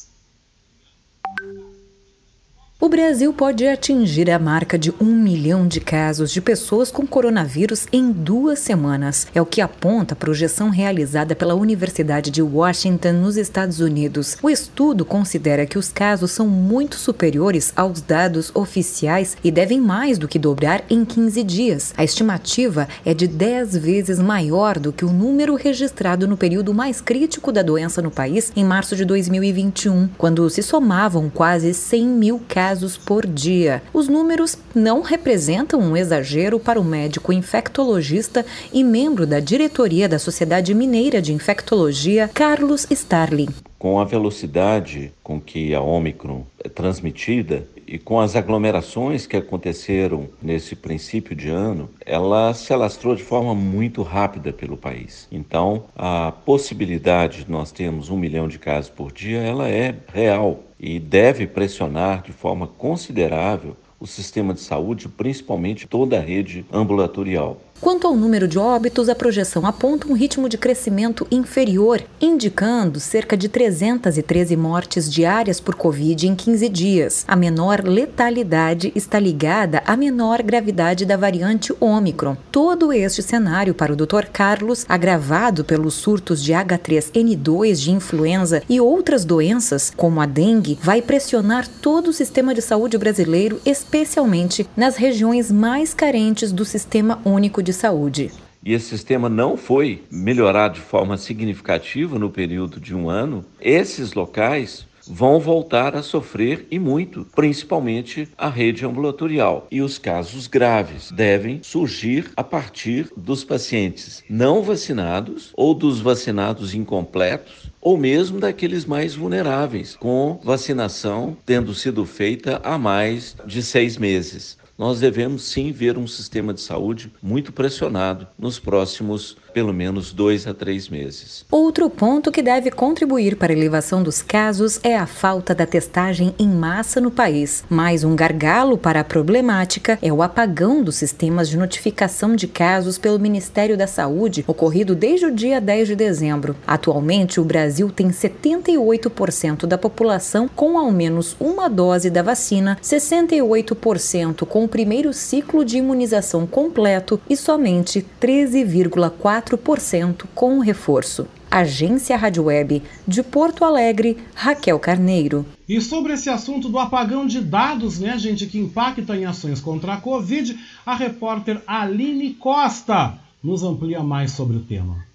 O Brasil pode atingir a marca de um milhão de casos de pessoas com coronavírus em duas semanas. É o que aponta a projeção realizada pela Universidade de Washington, nos Estados Unidos. O estudo considera que os casos são muito superiores aos dados oficiais e devem mais do que dobrar em 15 dias. A estimativa é de 10 vezes maior do que o número registrado no período mais crítico da doença no país, em março de 2021, quando se somavam quase 100 mil casos casos por dia. Os números não representam um exagero para o médico infectologista e membro da diretoria da Sociedade Mineira de Infectologia, Carlos Starling. Com a velocidade com que a Omicron é transmitida e com as aglomerações que aconteceram nesse princípio de ano, ela se alastrou de forma muito rápida pelo país. Então, a possibilidade de nós termos um milhão de casos por dia, ela é real e deve pressionar de forma considerável o sistema de saúde, principalmente toda a rede ambulatorial. Quanto ao número de óbitos, a projeção aponta um ritmo de crescimento inferior, indicando cerca de 313 mortes diárias por Covid em 15 dias. A menor letalidade está ligada à menor gravidade da variante Ômicron. Todo este cenário para o Dr. Carlos, agravado pelos surtos de H3N2 de influenza e outras doenças, como a dengue, vai pressionar todo o sistema de saúde brasileiro, especialmente nas regiões mais carentes do Sistema Único de de saúde. E esse sistema não foi melhorado de forma significativa no período de um ano, esses locais vão voltar a sofrer e muito, principalmente a rede ambulatorial. E os casos graves devem surgir a partir dos pacientes não vacinados ou dos vacinados incompletos ou mesmo daqueles mais vulneráveis, com vacinação tendo sido feita há mais de seis meses nós devemos sim ver um sistema de saúde muito pressionado nos próximos pelo menos dois a três meses. Outro ponto que deve contribuir para a elevação dos casos é a falta da testagem em massa no país. Mais um gargalo para a problemática é o apagão dos sistemas de notificação de casos pelo Ministério da Saúde, ocorrido desde o dia 10 de dezembro. Atualmente, o Brasil tem 78% da população com ao menos uma dose da vacina, 68% com o primeiro ciclo de imunização completo e somente 13,4% 4% com reforço. Agência Rádio Web de Porto Alegre, Raquel Carneiro. E sobre esse assunto do apagão de dados, né, gente, que impacta em ações contra a Covid, a repórter Aline Costa nos amplia mais sobre o tema.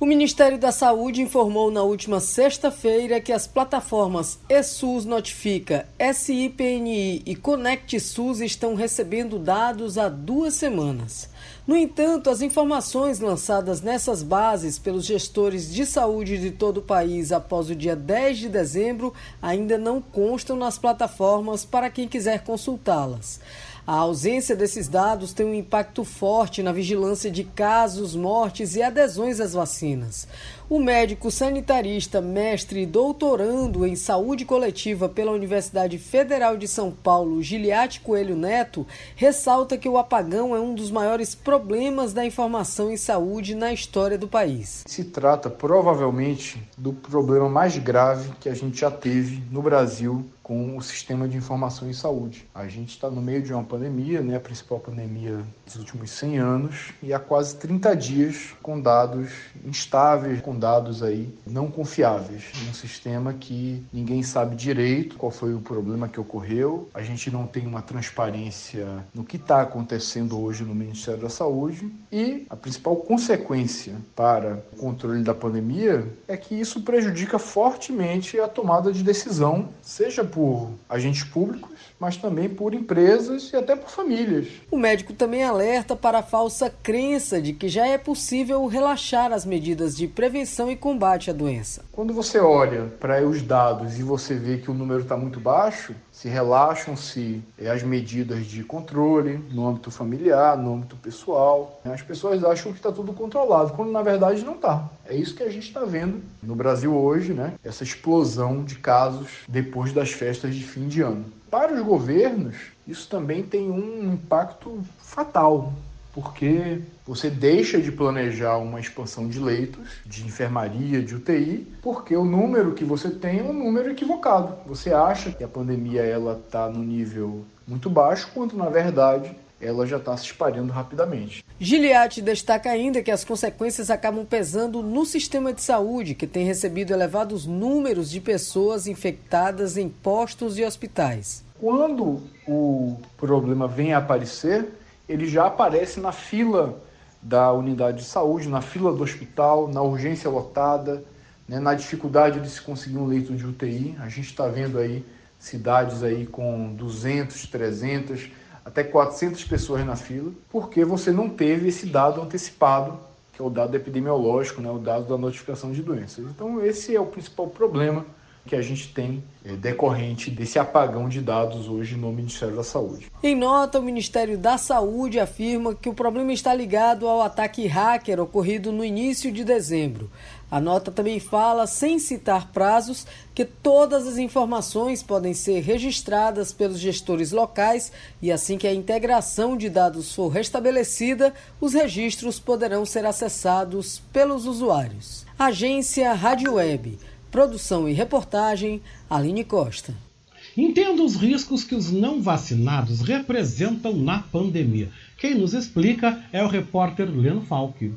O Ministério da Saúde informou na última sexta-feira que as plataformas eSUS Notifica, SIPNI e Conect SUS estão recebendo dados há duas semanas. No entanto, as informações lançadas nessas bases pelos gestores de saúde de todo o país após o dia 10 de dezembro ainda não constam nas plataformas para quem quiser consultá-las. A ausência desses dados tem um impacto forte na vigilância de casos, mortes e adesões às vacinas. O médico sanitarista, mestre e doutorando em saúde coletiva pela Universidade Federal de São Paulo, Giliate Coelho Neto, ressalta que o apagão é um dos maiores problemas da informação em saúde na história do país. Se trata provavelmente do problema mais grave que a gente já teve no Brasil com o sistema de informação em saúde. A gente está no meio de uma pandemia, né, a principal pandemia dos últimos 100 anos, e há quase 30 dias com dados instáveis, com dados aí não confiáveis, um sistema que ninguém sabe direito qual foi o problema que ocorreu. A gente não tem uma transparência no que está acontecendo hoje no Ministério da Saúde e a principal consequência para o controle da pandemia é que isso prejudica fortemente a tomada de decisão, seja por agentes públicos, mas também por empresas e até por famílias. O médico também alerta para a falsa crença de que já é possível relaxar as medidas de prevenção e combate à doença. Quando você olha para os dados e você vê que o número está muito baixo, se relaxam-se é, as medidas de controle no âmbito familiar, no âmbito pessoal. As pessoas acham que está tudo controlado, quando na verdade não está. É isso que a gente está vendo no Brasil hoje, né? Essa explosão de casos depois das festas de fim de ano. Para os governos, isso também tem um impacto fatal porque você deixa de planejar uma expansão de leitos, de enfermaria, de UTI, porque o número que você tem é um número equivocado. Você acha que a pandemia ela está no nível muito baixo, quando na verdade ela já está se espalhando rapidamente. Giliati destaca ainda que as consequências acabam pesando no sistema de saúde, que tem recebido elevados números de pessoas infectadas em postos e hospitais. Quando o problema vem a aparecer, ele já aparece na fila da unidade de saúde, na fila do hospital, na urgência lotada, né, na dificuldade de se conseguir um leito de UTI. A gente está vendo aí cidades aí com 200, 300, até 400 pessoas na fila, porque você não teve esse dado antecipado, que é o dado epidemiológico, né, o dado da notificação de doenças. Então esse é o principal problema que a gente tem é, decorrente desse apagão de dados hoje no Ministério da Saúde. Em nota, o Ministério da Saúde afirma que o problema está ligado ao ataque hacker ocorrido no início de dezembro. A nota também fala, sem citar prazos, que todas as informações podem ser registradas pelos gestores locais e assim que a integração de dados for restabelecida, os registros poderão ser acessados pelos usuários. Agência Rádio Web. Produção e reportagem, Aline Costa. Entenda os riscos que os não vacinados representam na pandemia. Quem nos explica é o repórter Leno Falque.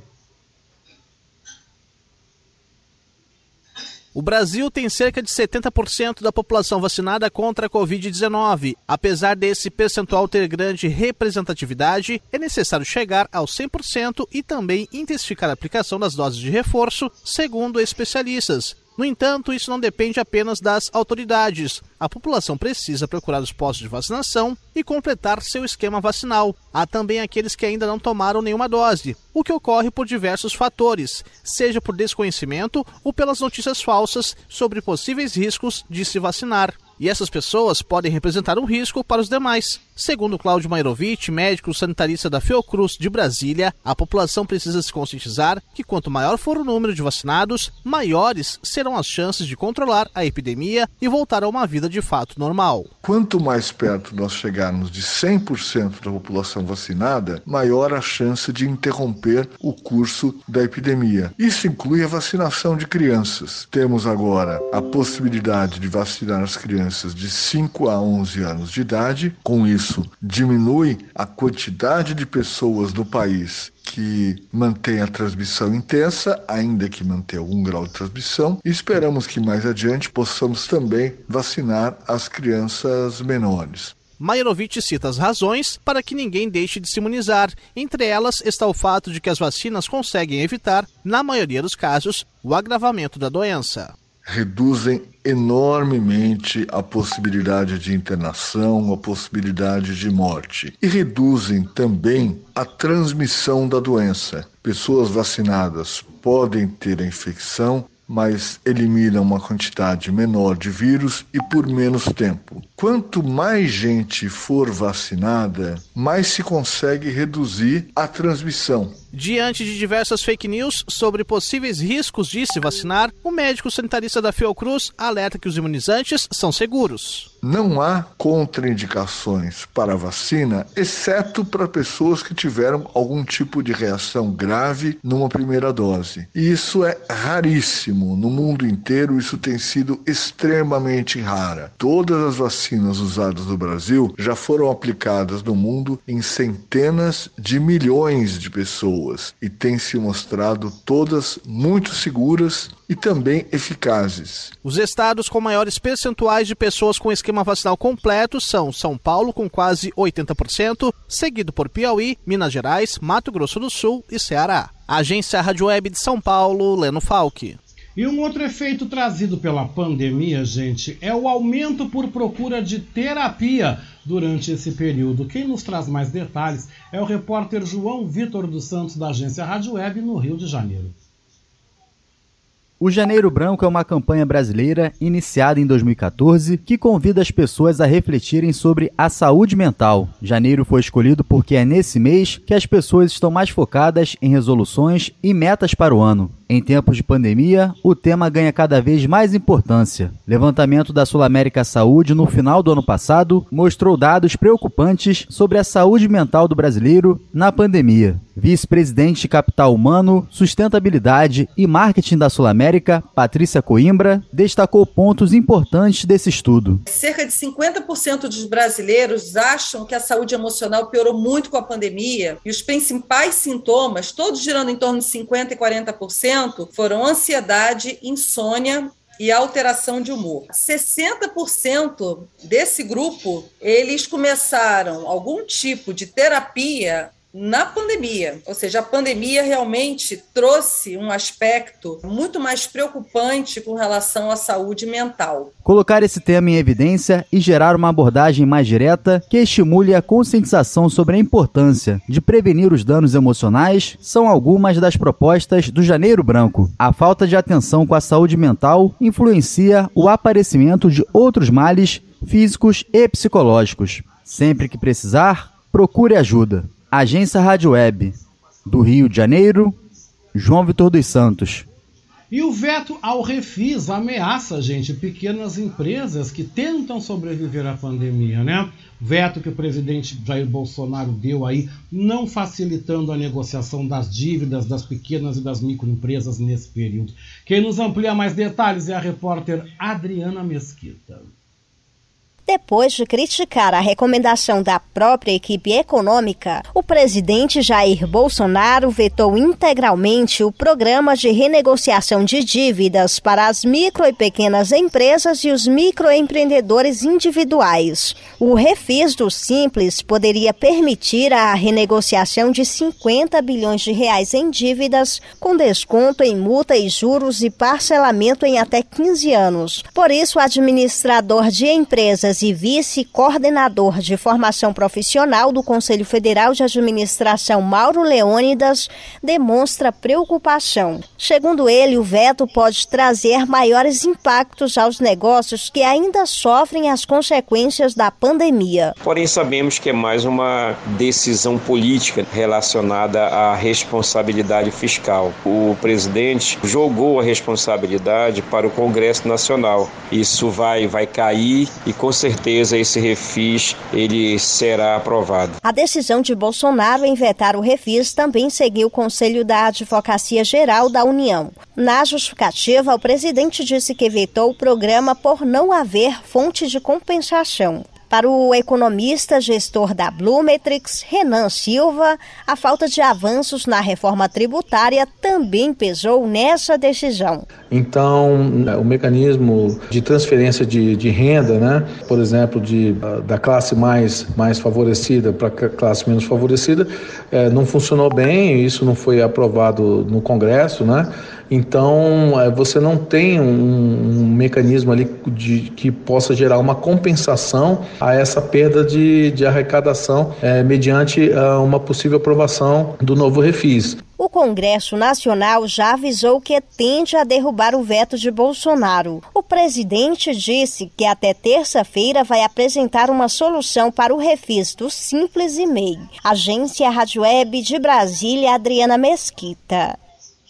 O Brasil tem cerca de 70% da população vacinada contra a Covid-19. Apesar desse percentual ter grande representatividade, é necessário chegar aos 100% e também intensificar a aplicação das doses de reforço, segundo especialistas. No entanto, isso não depende apenas das autoridades. A população precisa procurar os postos de vacinação e completar seu esquema vacinal. Há também aqueles que ainda não tomaram nenhuma dose, o que ocorre por diversos fatores, seja por desconhecimento ou pelas notícias falsas sobre possíveis riscos de se vacinar. E essas pessoas podem representar um risco para os demais. Segundo Cláudio Mairovich, médico sanitarista da Fiocruz de Brasília, a população precisa se conscientizar que quanto maior for o número de vacinados, maiores serão as chances de controlar a epidemia e voltar a uma vida de fato normal. Quanto mais perto nós chegarmos de 100% da população vacinada, maior a chance de interromper o curso da epidemia. Isso inclui a vacinação de crianças. Temos agora a possibilidade de vacinar as crianças de 5 a 11 anos de idade. Com isso, isso diminui a quantidade de pessoas no país que mantém a transmissão intensa, ainda que mantenha algum grau de transmissão, e esperamos que mais adiante possamos também vacinar as crianças menores. Mairovich cita as razões para que ninguém deixe de se imunizar. Entre elas está o fato de que as vacinas conseguem evitar, na maioria dos casos, o agravamento da doença reduzem enormemente a possibilidade de internação, a possibilidade de morte e reduzem também a transmissão da doença. Pessoas vacinadas podem ter a infecção, mas eliminam uma quantidade menor de vírus e por menos tempo. Quanto mais gente for vacinada, mais se consegue reduzir a transmissão. Diante de diversas fake news sobre possíveis riscos de se vacinar, o médico sanitarista da Fiocruz alerta que os imunizantes são seguros. Não há contraindicações para a vacina, exceto para pessoas que tiveram algum tipo de reação grave numa primeira dose. E isso é raríssimo. No mundo inteiro, isso tem sido extremamente rara. Todas as vacinas usadas no Brasil já foram aplicadas no mundo em centenas de milhões de pessoas pessoas e têm se mostrado todas muito seguras e também eficazes. Os estados com maiores percentuais de pessoas com esquema vacinal completo são São Paulo, com quase 80%, seguido por Piauí, Minas Gerais, Mato Grosso do Sul e Ceará. Agência Rádio Web de São Paulo, Leno Falck. E um outro efeito trazido pela pandemia, gente, é o aumento por procura de terapia durante esse período. Quem nos traz mais detalhes é o repórter João Vitor dos Santos, da agência Rádio Web, no Rio de Janeiro. O Janeiro Branco é uma campanha brasileira iniciada em 2014 que convida as pessoas a refletirem sobre a saúde mental. Janeiro foi escolhido porque é nesse mês que as pessoas estão mais focadas em resoluções e metas para o ano. Em tempos de pandemia, o tema ganha cada vez mais importância. Levantamento da Sul América Saúde no final do ano passado mostrou dados preocupantes sobre a saúde mental do brasileiro na pandemia. Vice-presidente de Capital Humano, Sustentabilidade e Marketing da Sul América, Patrícia Coimbra, destacou pontos importantes desse estudo. Cerca de 50% dos brasileiros acham que a saúde emocional piorou muito com a pandemia e os principais sintomas, todos girando em torno de 50% e 40%, foram ansiedade, insônia e alteração de humor. 60% desse grupo, eles começaram algum tipo de terapia na pandemia. Ou seja, a pandemia realmente trouxe um aspecto muito mais preocupante com relação à saúde mental. Colocar esse tema em evidência e gerar uma abordagem mais direta que estimule a conscientização sobre a importância de prevenir os danos emocionais são algumas das propostas do Janeiro Branco. A falta de atenção com a saúde mental influencia o aparecimento de outros males físicos e psicológicos. Sempre que precisar, procure ajuda. Agência Rádio Web, do Rio de Janeiro, João Vitor dos Santos. E o veto ao refis ameaça, gente, pequenas empresas que tentam sobreviver à pandemia, né? Veto que o presidente Jair Bolsonaro deu aí, não facilitando a negociação das dívidas das pequenas e das microempresas nesse período. Quem nos amplia mais detalhes é a repórter Adriana Mesquita. Depois de criticar a recomendação da própria equipe econômica, o presidente Jair Bolsonaro vetou integralmente o programa de renegociação de dívidas para as micro e pequenas empresas e os microempreendedores individuais. O refis do Simples poderia permitir a renegociação de 50 bilhões de reais em dívidas, com desconto em multa e juros e parcelamento em até 15 anos. Por isso, o administrador de empresas e vice-coordenador de formação profissional do Conselho Federal de Administração, Mauro Leônidas, demonstra preocupação. Segundo ele, o veto pode trazer maiores impactos aos negócios que ainda sofrem as consequências da pandemia. Porém, sabemos que é mais uma decisão política relacionada à responsabilidade fiscal. O presidente jogou a responsabilidade para o Congresso Nacional. Isso vai, vai cair e, com certeza esse refis ele será aprovado. A decisão de Bolsonaro em vetar o refis também seguiu o Conselho da Advocacia Geral da União. Na justificativa, o presidente disse que vetou o programa por não haver fonte de compensação. Para o economista gestor da Blumetrix, Renan Silva, a falta de avanços na reforma tributária também pesou nessa decisão. Então, o mecanismo de transferência de, de renda, né, por exemplo, de, da classe mais, mais favorecida para a classe menos favorecida, é, não funcionou bem, isso não foi aprovado no Congresso, né? Então, é, você não tem um, um mecanismo ali de, que possa gerar uma compensação a essa perda de, de arrecadação é, mediante uh, uma possível aprovação do novo refis. O Congresso Nacional já avisou que tende a derrubar o veto de Bolsonaro. O presidente disse que até terça-feira vai apresentar uma solução para o refis do Simples e MEI. Agência Rádio Web de Brasília, Adriana Mesquita.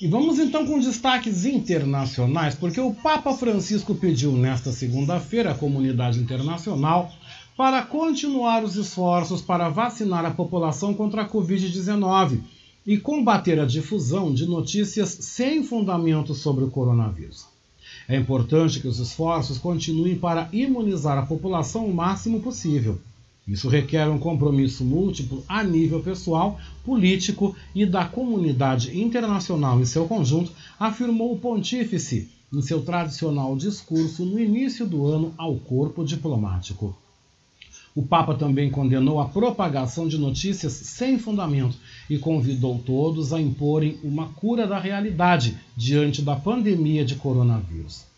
E vamos então com destaques internacionais, porque o Papa Francisco pediu nesta segunda-feira à comunidade internacional para continuar os esforços para vacinar a população contra a Covid-19 e combater a difusão de notícias sem fundamento sobre o coronavírus. É importante que os esforços continuem para imunizar a população o máximo possível. Isso requer um compromisso múltiplo a nível pessoal, político e da comunidade internacional em seu conjunto, afirmou o pontífice em seu tradicional discurso no início do ano ao corpo diplomático. O Papa também condenou a propagação de notícias sem fundamento e convidou todos a imporem uma cura da realidade diante da pandemia de coronavírus.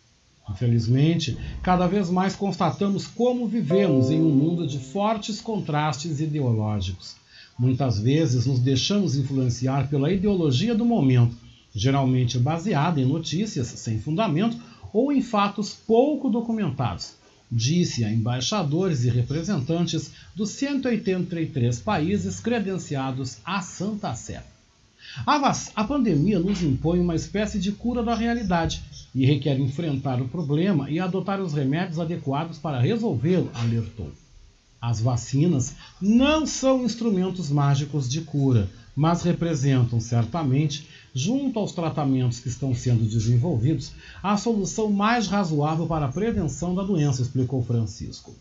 Infelizmente, cada vez mais constatamos como vivemos em um mundo de fortes contrastes ideológicos. Muitas vezes nos deixamos influenciar pela ideologia do momento, geralmente baseada em notícias sem fundamento ou em fatos pouco documentados, disse a embaixadores e representantes dos 183 países credenciados à Santa Sé. A, a pandemia nos impõe uma espécie de cura da realidade e requer enfrentar o problema e adotar os remédios adequados para resolvê-lo, alertou. As vacinas não são instrumentos mágicos de cura, mas representam certamente, junto aos tratamentos que estão sendo desenvolvidos, a solução mais razoável para a prevenção da doença, explicou Francisco.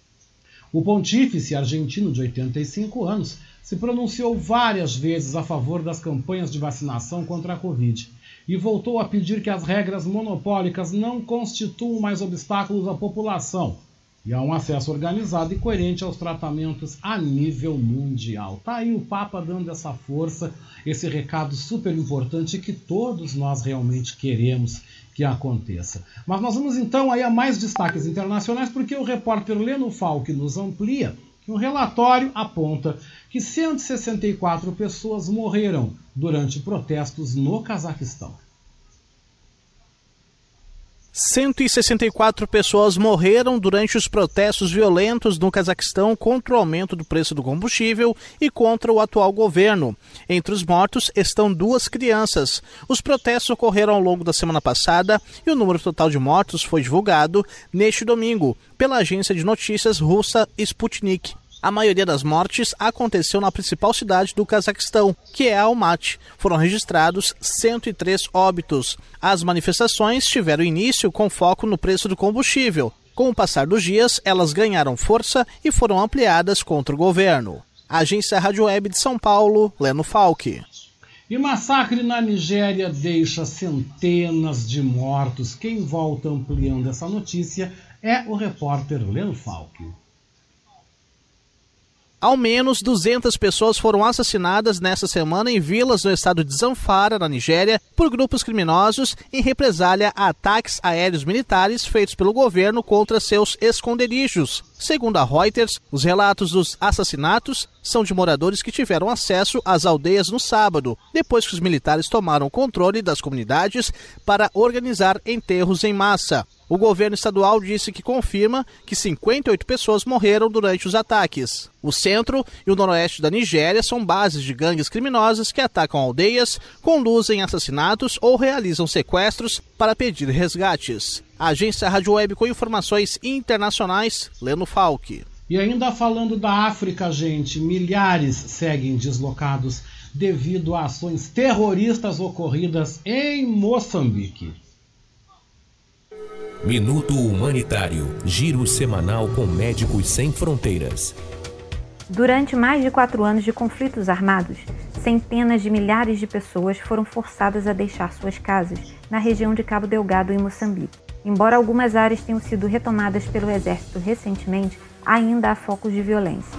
O pontífice argentino de 85 anos se pronunciou várias vezes a favor das campanhas de vacinação contra a Covid e voltou a pedir que as regras monopólicas não constituam mais obstáculos à população. e a um acesso organizado e coerente aos tratamentos a nível mundial. Tá aí o Papa dando essa força, esse recado super importante que todos nós realmente queremos que aconteça. Mas nós vamos então aí a mais destaques internacionais, porque o repórter Leno Falck nos amplia que um relatório aponta que 164 pessoas morreram durante protestos no Cazaquistão. 164 pessoas morreram durante os protestos violentos no Cazaquistão contra o aumento do preço do combustível e contra o atual governo. Entre os mortos estão duas crianças. Os protestos ocorreram ao longo da semana passada e o número total de mortos foi divulgado neste domingo pela agência de notícias russa Sputnik. A maioria das mortes aconteceu na principal cidade do Cazaquistão, que é Almaty. Foram registrados 103 óbitos. As manifestações tiveram início com foco no preço do combustível. Com o passar dos dias, elas ganharam força e foram ampliadas contra o governo. Agência Rádio Web de São Paulo, Leno Falck. E massacre na Nigéria deixa centenas de mortos. Quem volta ampliando essa notícia é o repórter Leno Falck. Ao menos 200 pessoas foram assassinadas nesta semana em vilas no estado de Zamfara, na Nigéria, por grupos criminosos em represália a ataques aéreos militares feitos pelo governo contra seus esconderijos. Segundo a Reuters, os relatos dos assassinatos são de moradores que tiveram acesso às aldeias no sábado, depois que os militares tomaram controle das comunidades para organizar enterros em massa. O governo estadual disse que confirma que 58 pessoas morreram durante os ataques. O centro e o noroeste da Nigéria são bases de gangues criminosas que atacam aldeias, conduzem assassinatos ou realizam sequestros para pedir resgates. A agência Rádio Web com informações internacionais, Leno Falck. E ainda falando da África, gente, milhares seguem deslocados devido a ações terroristas ocorridas em Moçambique. Minuto Humanitário Giro semanal com Médicos Sem Fronteiras. Durante mais de quatro anos de conflitos armados, centenas de milhares de pessoas foram forçadas a deixar suas casas na região de Cabo Delgado, em Moçambique. Embora algumas áreas tenham sido retomadas pelo exército recentemente, ainda há focos de violência.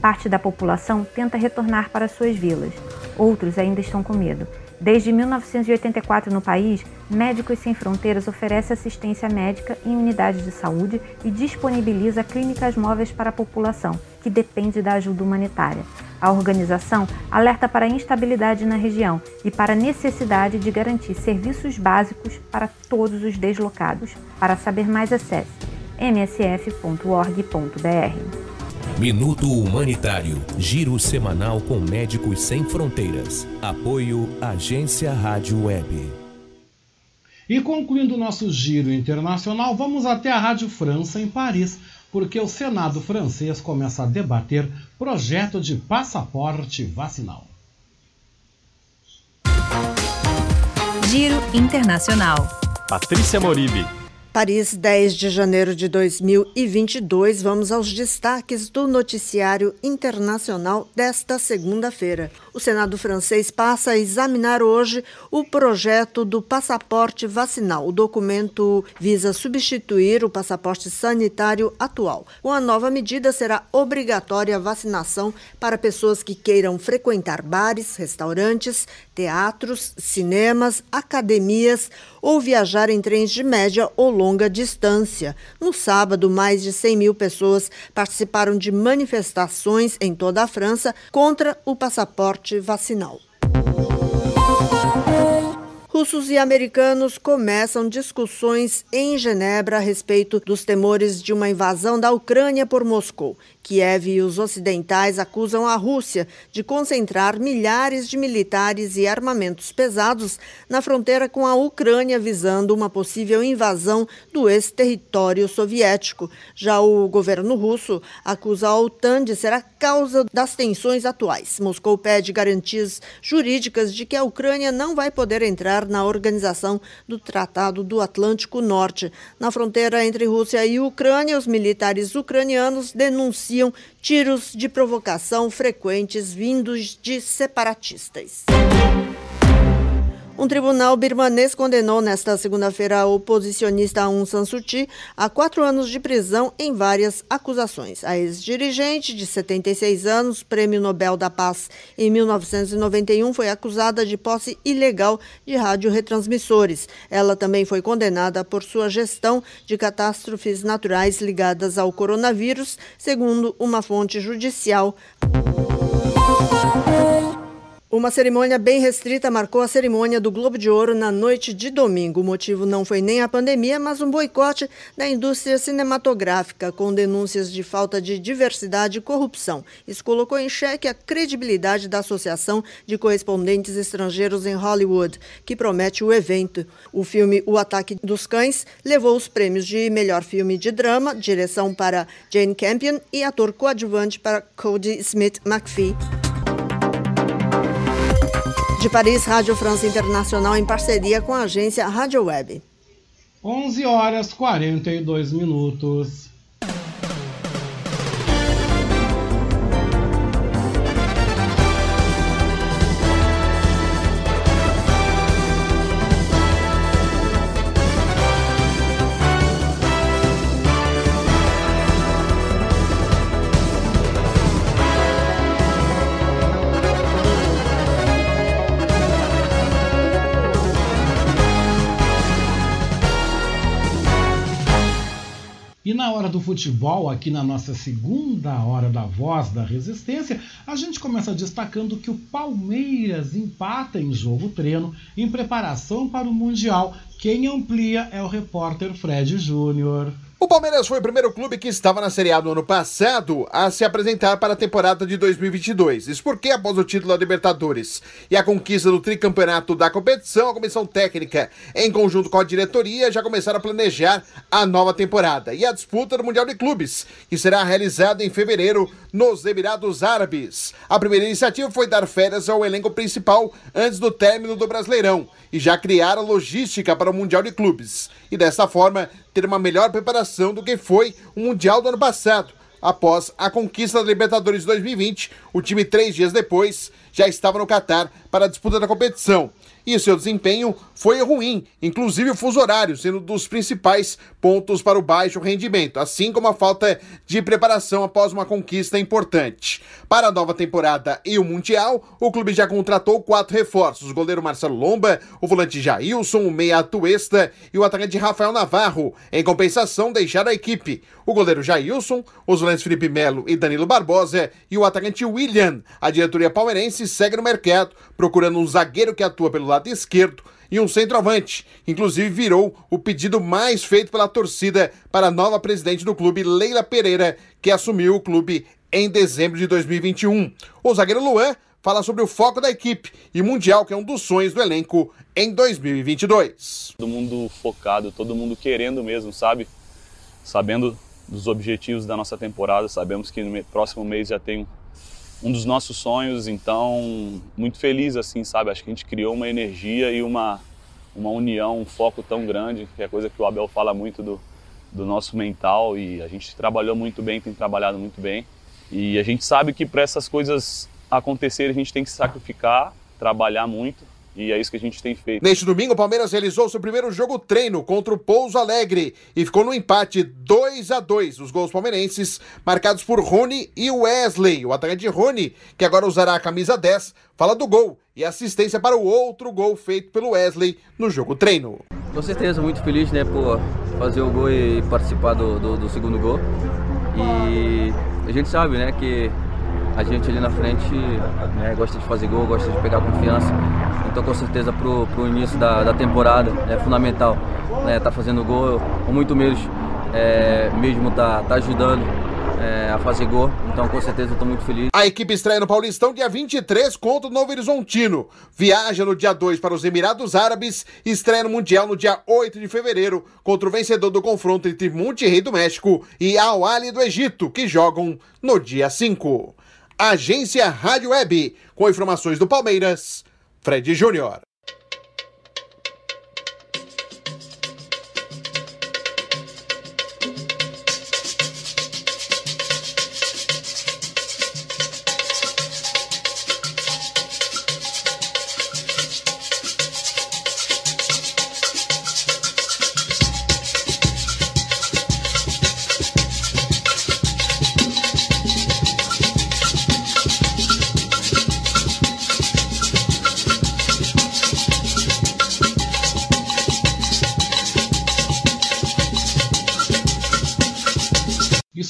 Parte da população tenta retornar para suas vilas, outros ainda estão com medo. Desde 1984 no país, Médicos Sem Fronteiras oferece assistência médica em unidades de saúde e disponibiliza clínicas móveis para a população, que depende da ajuda humanitária. A organização alerta para a instabilidade na região e para a necessidade de garantir serviços básicos para todos os deslocados. Para saber mais, acesse msf.org.br. Minuto Humanitário. Giro semanal com Médicos Sem Fronteiras. Apoio Agência Rádio Web. E concluindo o nosso giro internacional, vamos até a Rádio França, em Paris, porque o Senado francês começa a debater projeto de passaporte vacinal. Giro Internacional. Patrícia Moribe. Paris, 10 de janeiro de 2022. Vamos aos destaques do noticiário internacional desta segunda-feira. O Senado francês passa a examinar hoje o projeto do passaporte vacinal. O documento visa substituir o passaporte sanitário atual. Com a nova medida, será obrigatória a vacinação para pessoas que queiram frequentar bares, restaurantes, teatros, cinemas, academias ou viajar em trens de média ou longa distância. No sábado, mais de 100 mil pessoas participaram de manifestações em toda a França contra o passaporte vacinal. Russos e americanos começam discussões em Genebra a respeito dos temores de uma invasão da Ucrânia por Moscou. Kiev e os ocidentais acusam a Rússia de concentrar milhares de militares e armamentos pesados na fronteira com a Ucrânia, visando uma possível invasão do ex-território soviético. Já o governo russo acusa a OTAN de ser a causa das tensões atuais. Moscou pede garantias jurídicas de que a Ucrânia não vai poder entrar na organização do Tratado do Atlântico Norte. Na fronteira entre Rússia e Ucrânia, os militares ucranianos denunciam denunciam tiros de provocação frequentes vindos de separatistas. Um tribunal birmanês condenou nesta segunda-feira a oposicionista Aung San Suu Kyi a quatro anos de prisão em várias acusações. A ex-dirigente, de 76 anos, prêmio Nobel da Paz em 1991, foi acusada de posse ilegal de radioretransmissores. Ela também foi condenada por sua gestão de catástrofes naturais ligadas ao coronavírus, segundo uma fonte judicial. Uma cerimônia bem restrita marcou a cerimônia do Globo de Ouro na noite de domingo. O motivo não foi nem a pandemia, mas um boicote da indústria cinematográfica, com denúncias de falta de diversidade e corrupção. Isso colocou em xeque a credibilidade da Associação de Correspondentes Estrangeiros em Hollywood, que promete o evento. O filme O Ataque dos Cães levou os prêmios de melhor filme de drama, direção para Jane Campion e ator coadjuvante para Cody Smith McPhee. De Paris, Rádio França Internacional em parceria com a agência Rádio Web. 11 horas 42 minutos. E na hora do futebol, aqui na nossa segunda hora da voz da resistência, a gente começa destacando que o Palmeiras empata em jogo treino em preparação para o Mundial. Quem amplia é o repórter Fred Júnior. O Palmeiras foi o primeiro clube que estava na Série A no ano passado a se apresentar para a temporada de 2022. Isso porque, após o título da Libertadores e a conquista do tricampeonato da competição, a comissão técnica, em conjunto com a diretoria, já começaram a planejar a nova temporada e a disputa do Mundial de Clubes, que será realizada em fevereiro nos Emirados Árabes. A primeira iniciativa foi dar férias ao elenco principal antes do término do Brasileirão e já criar a logística para o Mundial de Clubes. E dessa forma, ter uma melhor preparação do que foi o Mundial do ano passado. Após a conquista da Libertadores 2020, o time três dias depois já estava no Catar para a disputa da competição e seu desempenho foi ruim, inclusive o fuso horário sendo um dos principais pontos para o baixo rendimento, assim como a falta de preparação após uma conquista importante. Para a nova temporada e o Mundial, o clube já contratou quatro reforços: o goleiro Marcelo Lomba, o volante Jailson, o meia Atuesta e o atacante Rafael Navarro. Em compensação, deixaram a equipe o goleiro Jailson, os volantes Felipe Melo e Danilo Barbosa e o atacante William. A diretoria palmeirense segue no mercado, procurando um zagueiro que atua pelo lado esquerdo e um centroavante. Inclusive virou o pedido mais feito pela torcida para a nova presidente do clube, Leila Pereira, que assumiu o clube em dezembro de 2021. O zagueiro Luan fala sobre o foco da equipe e Mundial, que é um dos sonhos do elenco em 2022. Todo mundo focado, todo mundo querendo mesmo, sabe? Sabendo dos objetivos da nossa temporada, sabemos que no próximo mês já tem um dos nossos sonhos, então muito feliz assim, sabe? Acho que a gente criou uma energia e uma uma união, um foco tão grande, que é coisa que o Abel fala muito do, do nosso mental e a gente trabalhou muito bem, tem trabalhado muito bem. E a gente sabe que para essas coisas acontecerem a gente tem que sacrificar, trabalhar muito e é isso que a gente tem feito. Neste domingo, o Palmeiras realizou seu primeiro jogo treino contra o Pouso Alegre e ficou no empate 2 a 2 Os gols palmeirenses marcados por Rony e Wesley. O atacante Rony, que agora usará a camisa 10, fala do gol e assistência para o outro gol feito pelo Wesley no jogo treino. Com certeza, muito feliz né, por fazer o gol e participar do, do, do segundo gol. E a gente sabe né, que a gente ali na frente né, gosta de fazer gol, gosta de pegar confiança. Então com certeza pro, pro início da, da temporada é fundamental né, tá fazendo gol, ou muito menos é, mesmo tá, tá ajudando é, a fazer gol. Então, com certeza, estou muito feliz. A equipe estreia no Paulistão dia 23 contra o Novo Horizontino. Viaja no dia 2 para os Emirados Árabes e estreia no Mundial no dia 8 de fevereiro contra o vencedor do confronto entre Monterrey do México e Al Ali do Egito, que jogam no dia 5. Agência Rádio Web, com informações do Palmeiras, Fred Júnior.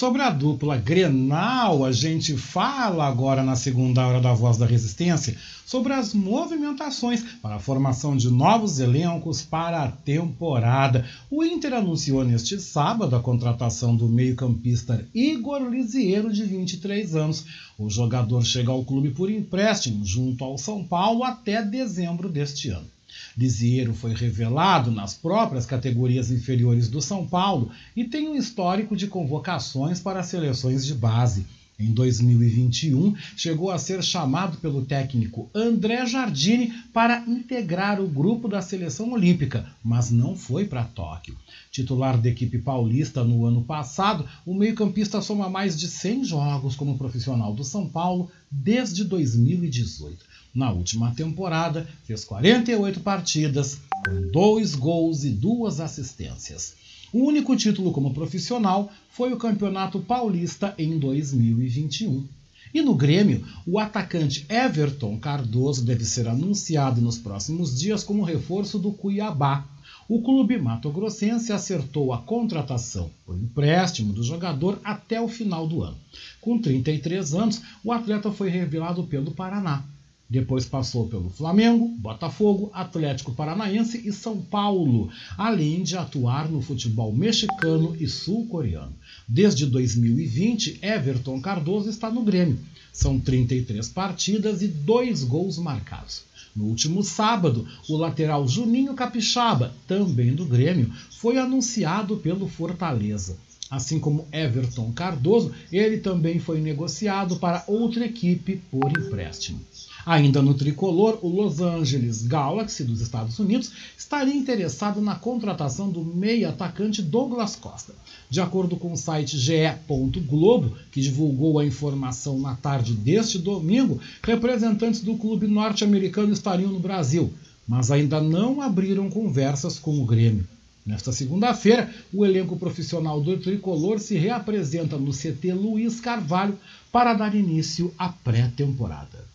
Sobre a dupla Grenal, a gente fala agora na segunda hora da Voz da Resistência sobre as movimentações para a formação de novos elencos para a temporada. O Inter anunciou neste sábado a contratação do meio-campista Igor Lisieiro, de 23 anos. O jogador chega ao clube por empréstimo junto ao São Paulo até dezembro deste ano. Lisieiro foi revelado nas próprias categorias inferiores do São Paulo e tem um histórico de convocações para seleções de base. Em 2021, chegou a ser chamado pelo técnico André Jardine para integrar o grupo da seleção olímpica, mas não foi para Tóquio. Titular da equipe paulista no ano passado, o meio-campista soma mais de 100 jogos como profissional do São Paulo desde 2018. Na última temporada, fez 48 partidas, com dois gols e duas assistências. O único título como profissional foi o Campeonato Paulista em 2021. E no Grêmio, o atacante Everton Cardoso deve ser anunciado nos próximos dias como reforço do Cuiabá. O clube mato-grossense acertou a contratação por empréstimo do jogador até o final do ano. Com 33 anos, o atleta foi revelado pelo Paraná. Depois passou pelo Flamengo, Botafogo, Atlético Paranaense e São Paulo, além de atuar no futebol mexicano e sul-coreano. Desde 2020, Everton Cardoso está no Grêmio. São 33 partidas e dois gols marcados. No último sábado, o lateral Juninho Capixaba, também do Grêmio, foi anunciado pelo Fortaleza. Assim como Everton Cardoso, ele também foi negociado para outra equipe por empréstimo. Ainda no tricolor, o Los Angeles Galaxy dos Estados Unidos estaria interessado na contratação do meia atacante Douglas Costa. De acordo com o site ge.globo, que divulgou a informação na tarde deste domingo, representantes do clube norte-americano estariam no Brasil, mas ainda não abriram conversas com o Grêmio. Nesta segunda-feira, o elenco profissional do tricolor se reapresenta no CT Luiz Carvalho para dar início à pré-temporada.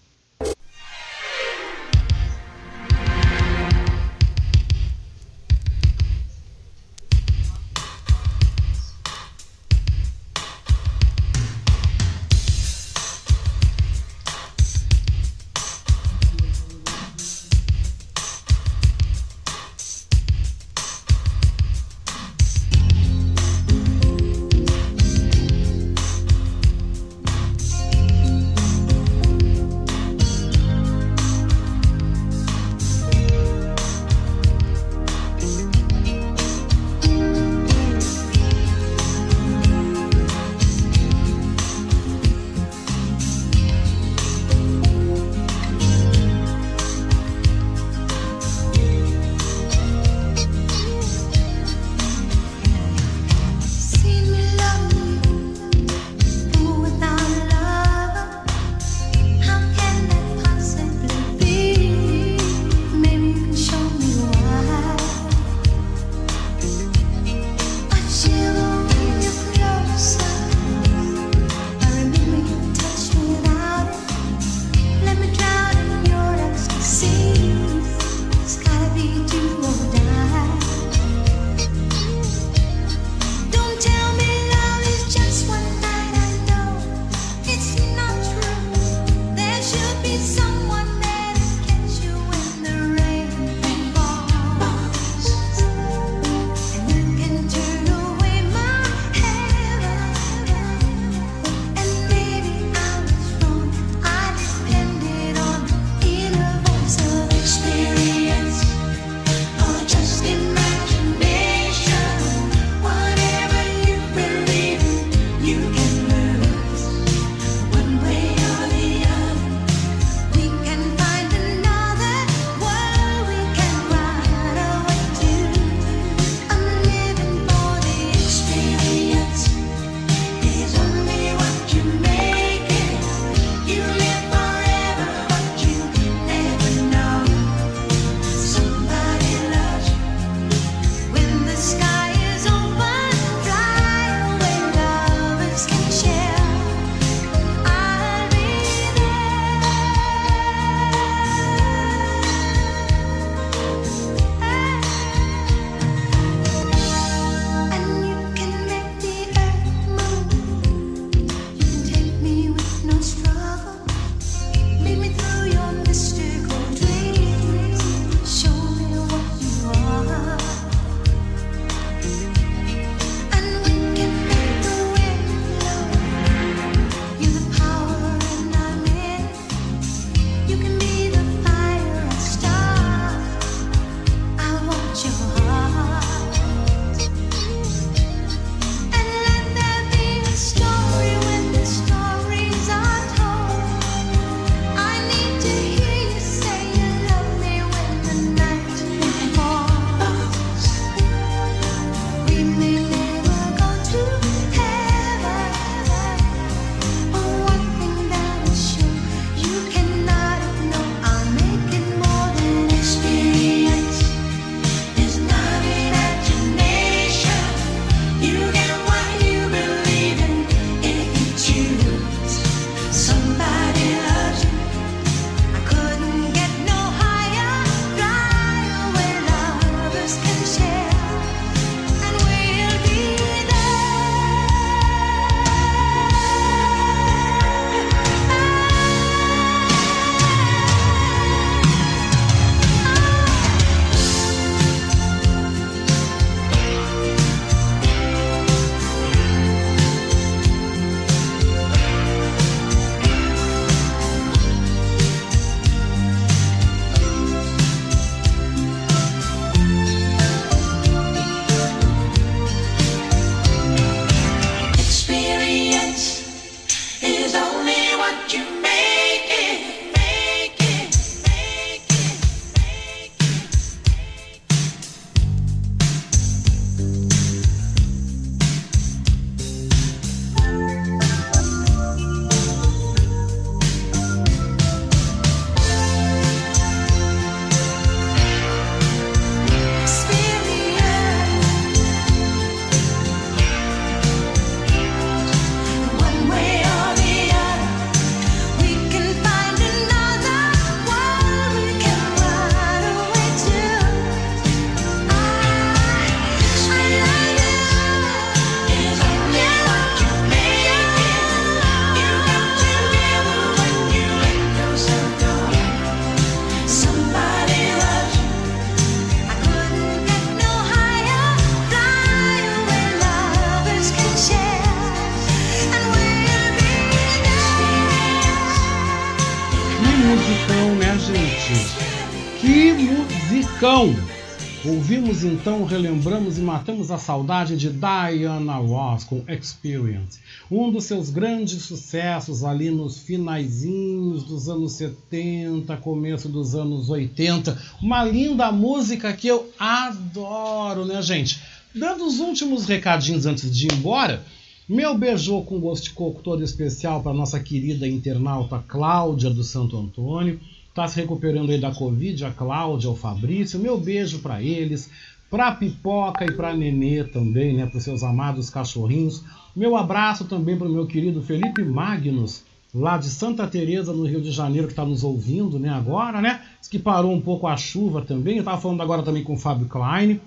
Ouvimos então, relembramos e matamos a saudade de Diana Ross com Experience, um dos seus grandes sucessos ali nos finaizinhos dos anos 70, começo dos anos 80. Uma linda música que eu adoro, né, gente? Dando os últimos recadinhos antes de ir embora, meu beijou com gosto de coco todo especial para nossa querida internauta Cláudia do Santo Antônio está se recuperando aí da Covid, a Cláudia, o Fabrício. Meu beijo para eles, para Pipoca e para Nenê também, né, para os seus amados cachorrinhos. Meu abraço também para o meu querido Felipe Magnus, lá de Santa Teresa no Rio de Janeiro, que está nos ouvindo, né, agora, né? Diz que parou um pouco a chuva também. Eu estava falando agora também com o Fábio Klein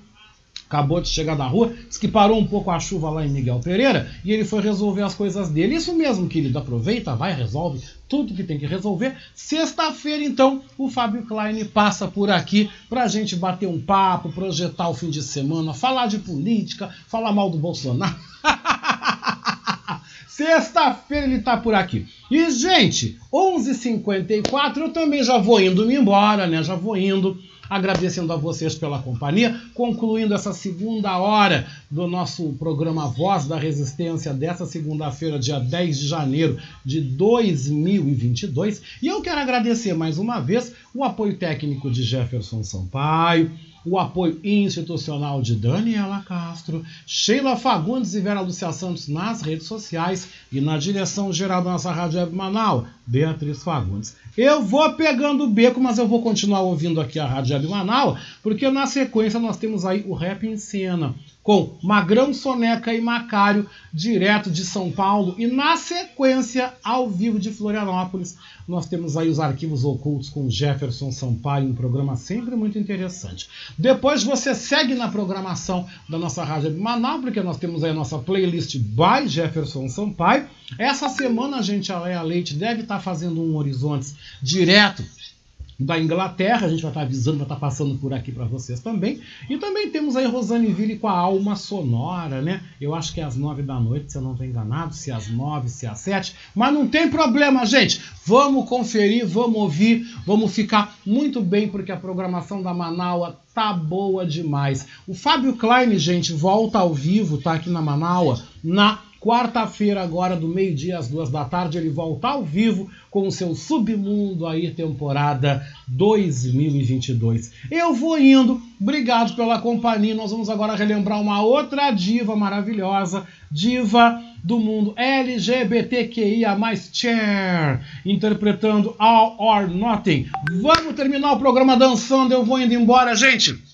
acabou de chegar da rua, disse que parou um pouco a chuva lá em Miguel Pereira e ele foi resolver as coisas dele. Isso mesmo, querido, aproveita, vai, resolve tudo que tem que resolver. Sexta-feira, então, o Fábio Klein passa por aqui para a gente bater um papo, projetar o fim de semana, falar de política, falar mal do Bolsonaro. [laughs] Sexta-feira ele tá por aqui. E, gente, 11h54, eu também já vou indo me embora, né? Já vou indo agradecendo a vocês pela companhia, concluindo essa segunda hora do nosso programa Voz da Resistência dessa segunda-feira, dia 10 de janeiro de 2022. E eu quero agradecer mais uma vez o apoio técnico de Jefferson Sampaio, o apoio institucional de Daniela Castro, Sheila Fagundes e Vera Lúcia Santos nas redes sociais e na direção geral da nossa Rádio Web Manaus, Beatriz Fagundes. Eu vou pegando o beco, mas eu vou continuar ouvindo aqui a Rádio Web Manaus, porque na sequência nós temos aí o Rap em Cena, com Magrão, Soneca e Macário, direto de São Paulo. E na sequência, ao vivo de Florianópolis, nós temos aí os arquivos ocultos com Jefferson Sampaio, um programa sempre muito interessante. Depois você segue na programação da nossa Rádio Manaus, porque nós temos aí a nossa playlist by Jefferson Sampaio. Essa semana a gente, a Leia Leite, deve estar fazendo um Horizontes direto da Inglaterra, a gente vai estar avisando, vai estar passando por aqui para vocês também. E também temos aí Rosane Ville com a Alma Sonora, né? Eu acho que é às nove da noite, se eu não estou enganado, se é às nove, se é às sete. Mas não tem problema, gente. Vamos conferir, vamos ouvir, vamos ficar muito bem, porque a programação da Manaua tá boa demais. O Fábio Klein, gente, volta ao vivo, tá aqui na Manaua, na Quarta-feira, agora do meio-dia às duas da tarde, ele volta ao vivo com o seu Submundo aí, temporada 2022. Eu vou indo, obrigado pela companhia. Nós vamos agora relembrar uma outra diva maravilhosa, diva do mundo LGBTQIA, Chair, interpretando All or Nothing. Vamos terminar o programa dançando, eu vou indo embora, gente.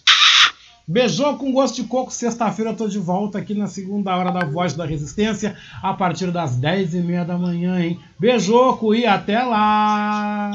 Beijou com gosto de coco. Sexta-feira eu tô de volta aqui na segunda hora da Voz da Resistência, a partir das 10 e meia da manhã, hein? Beijoco e até lá!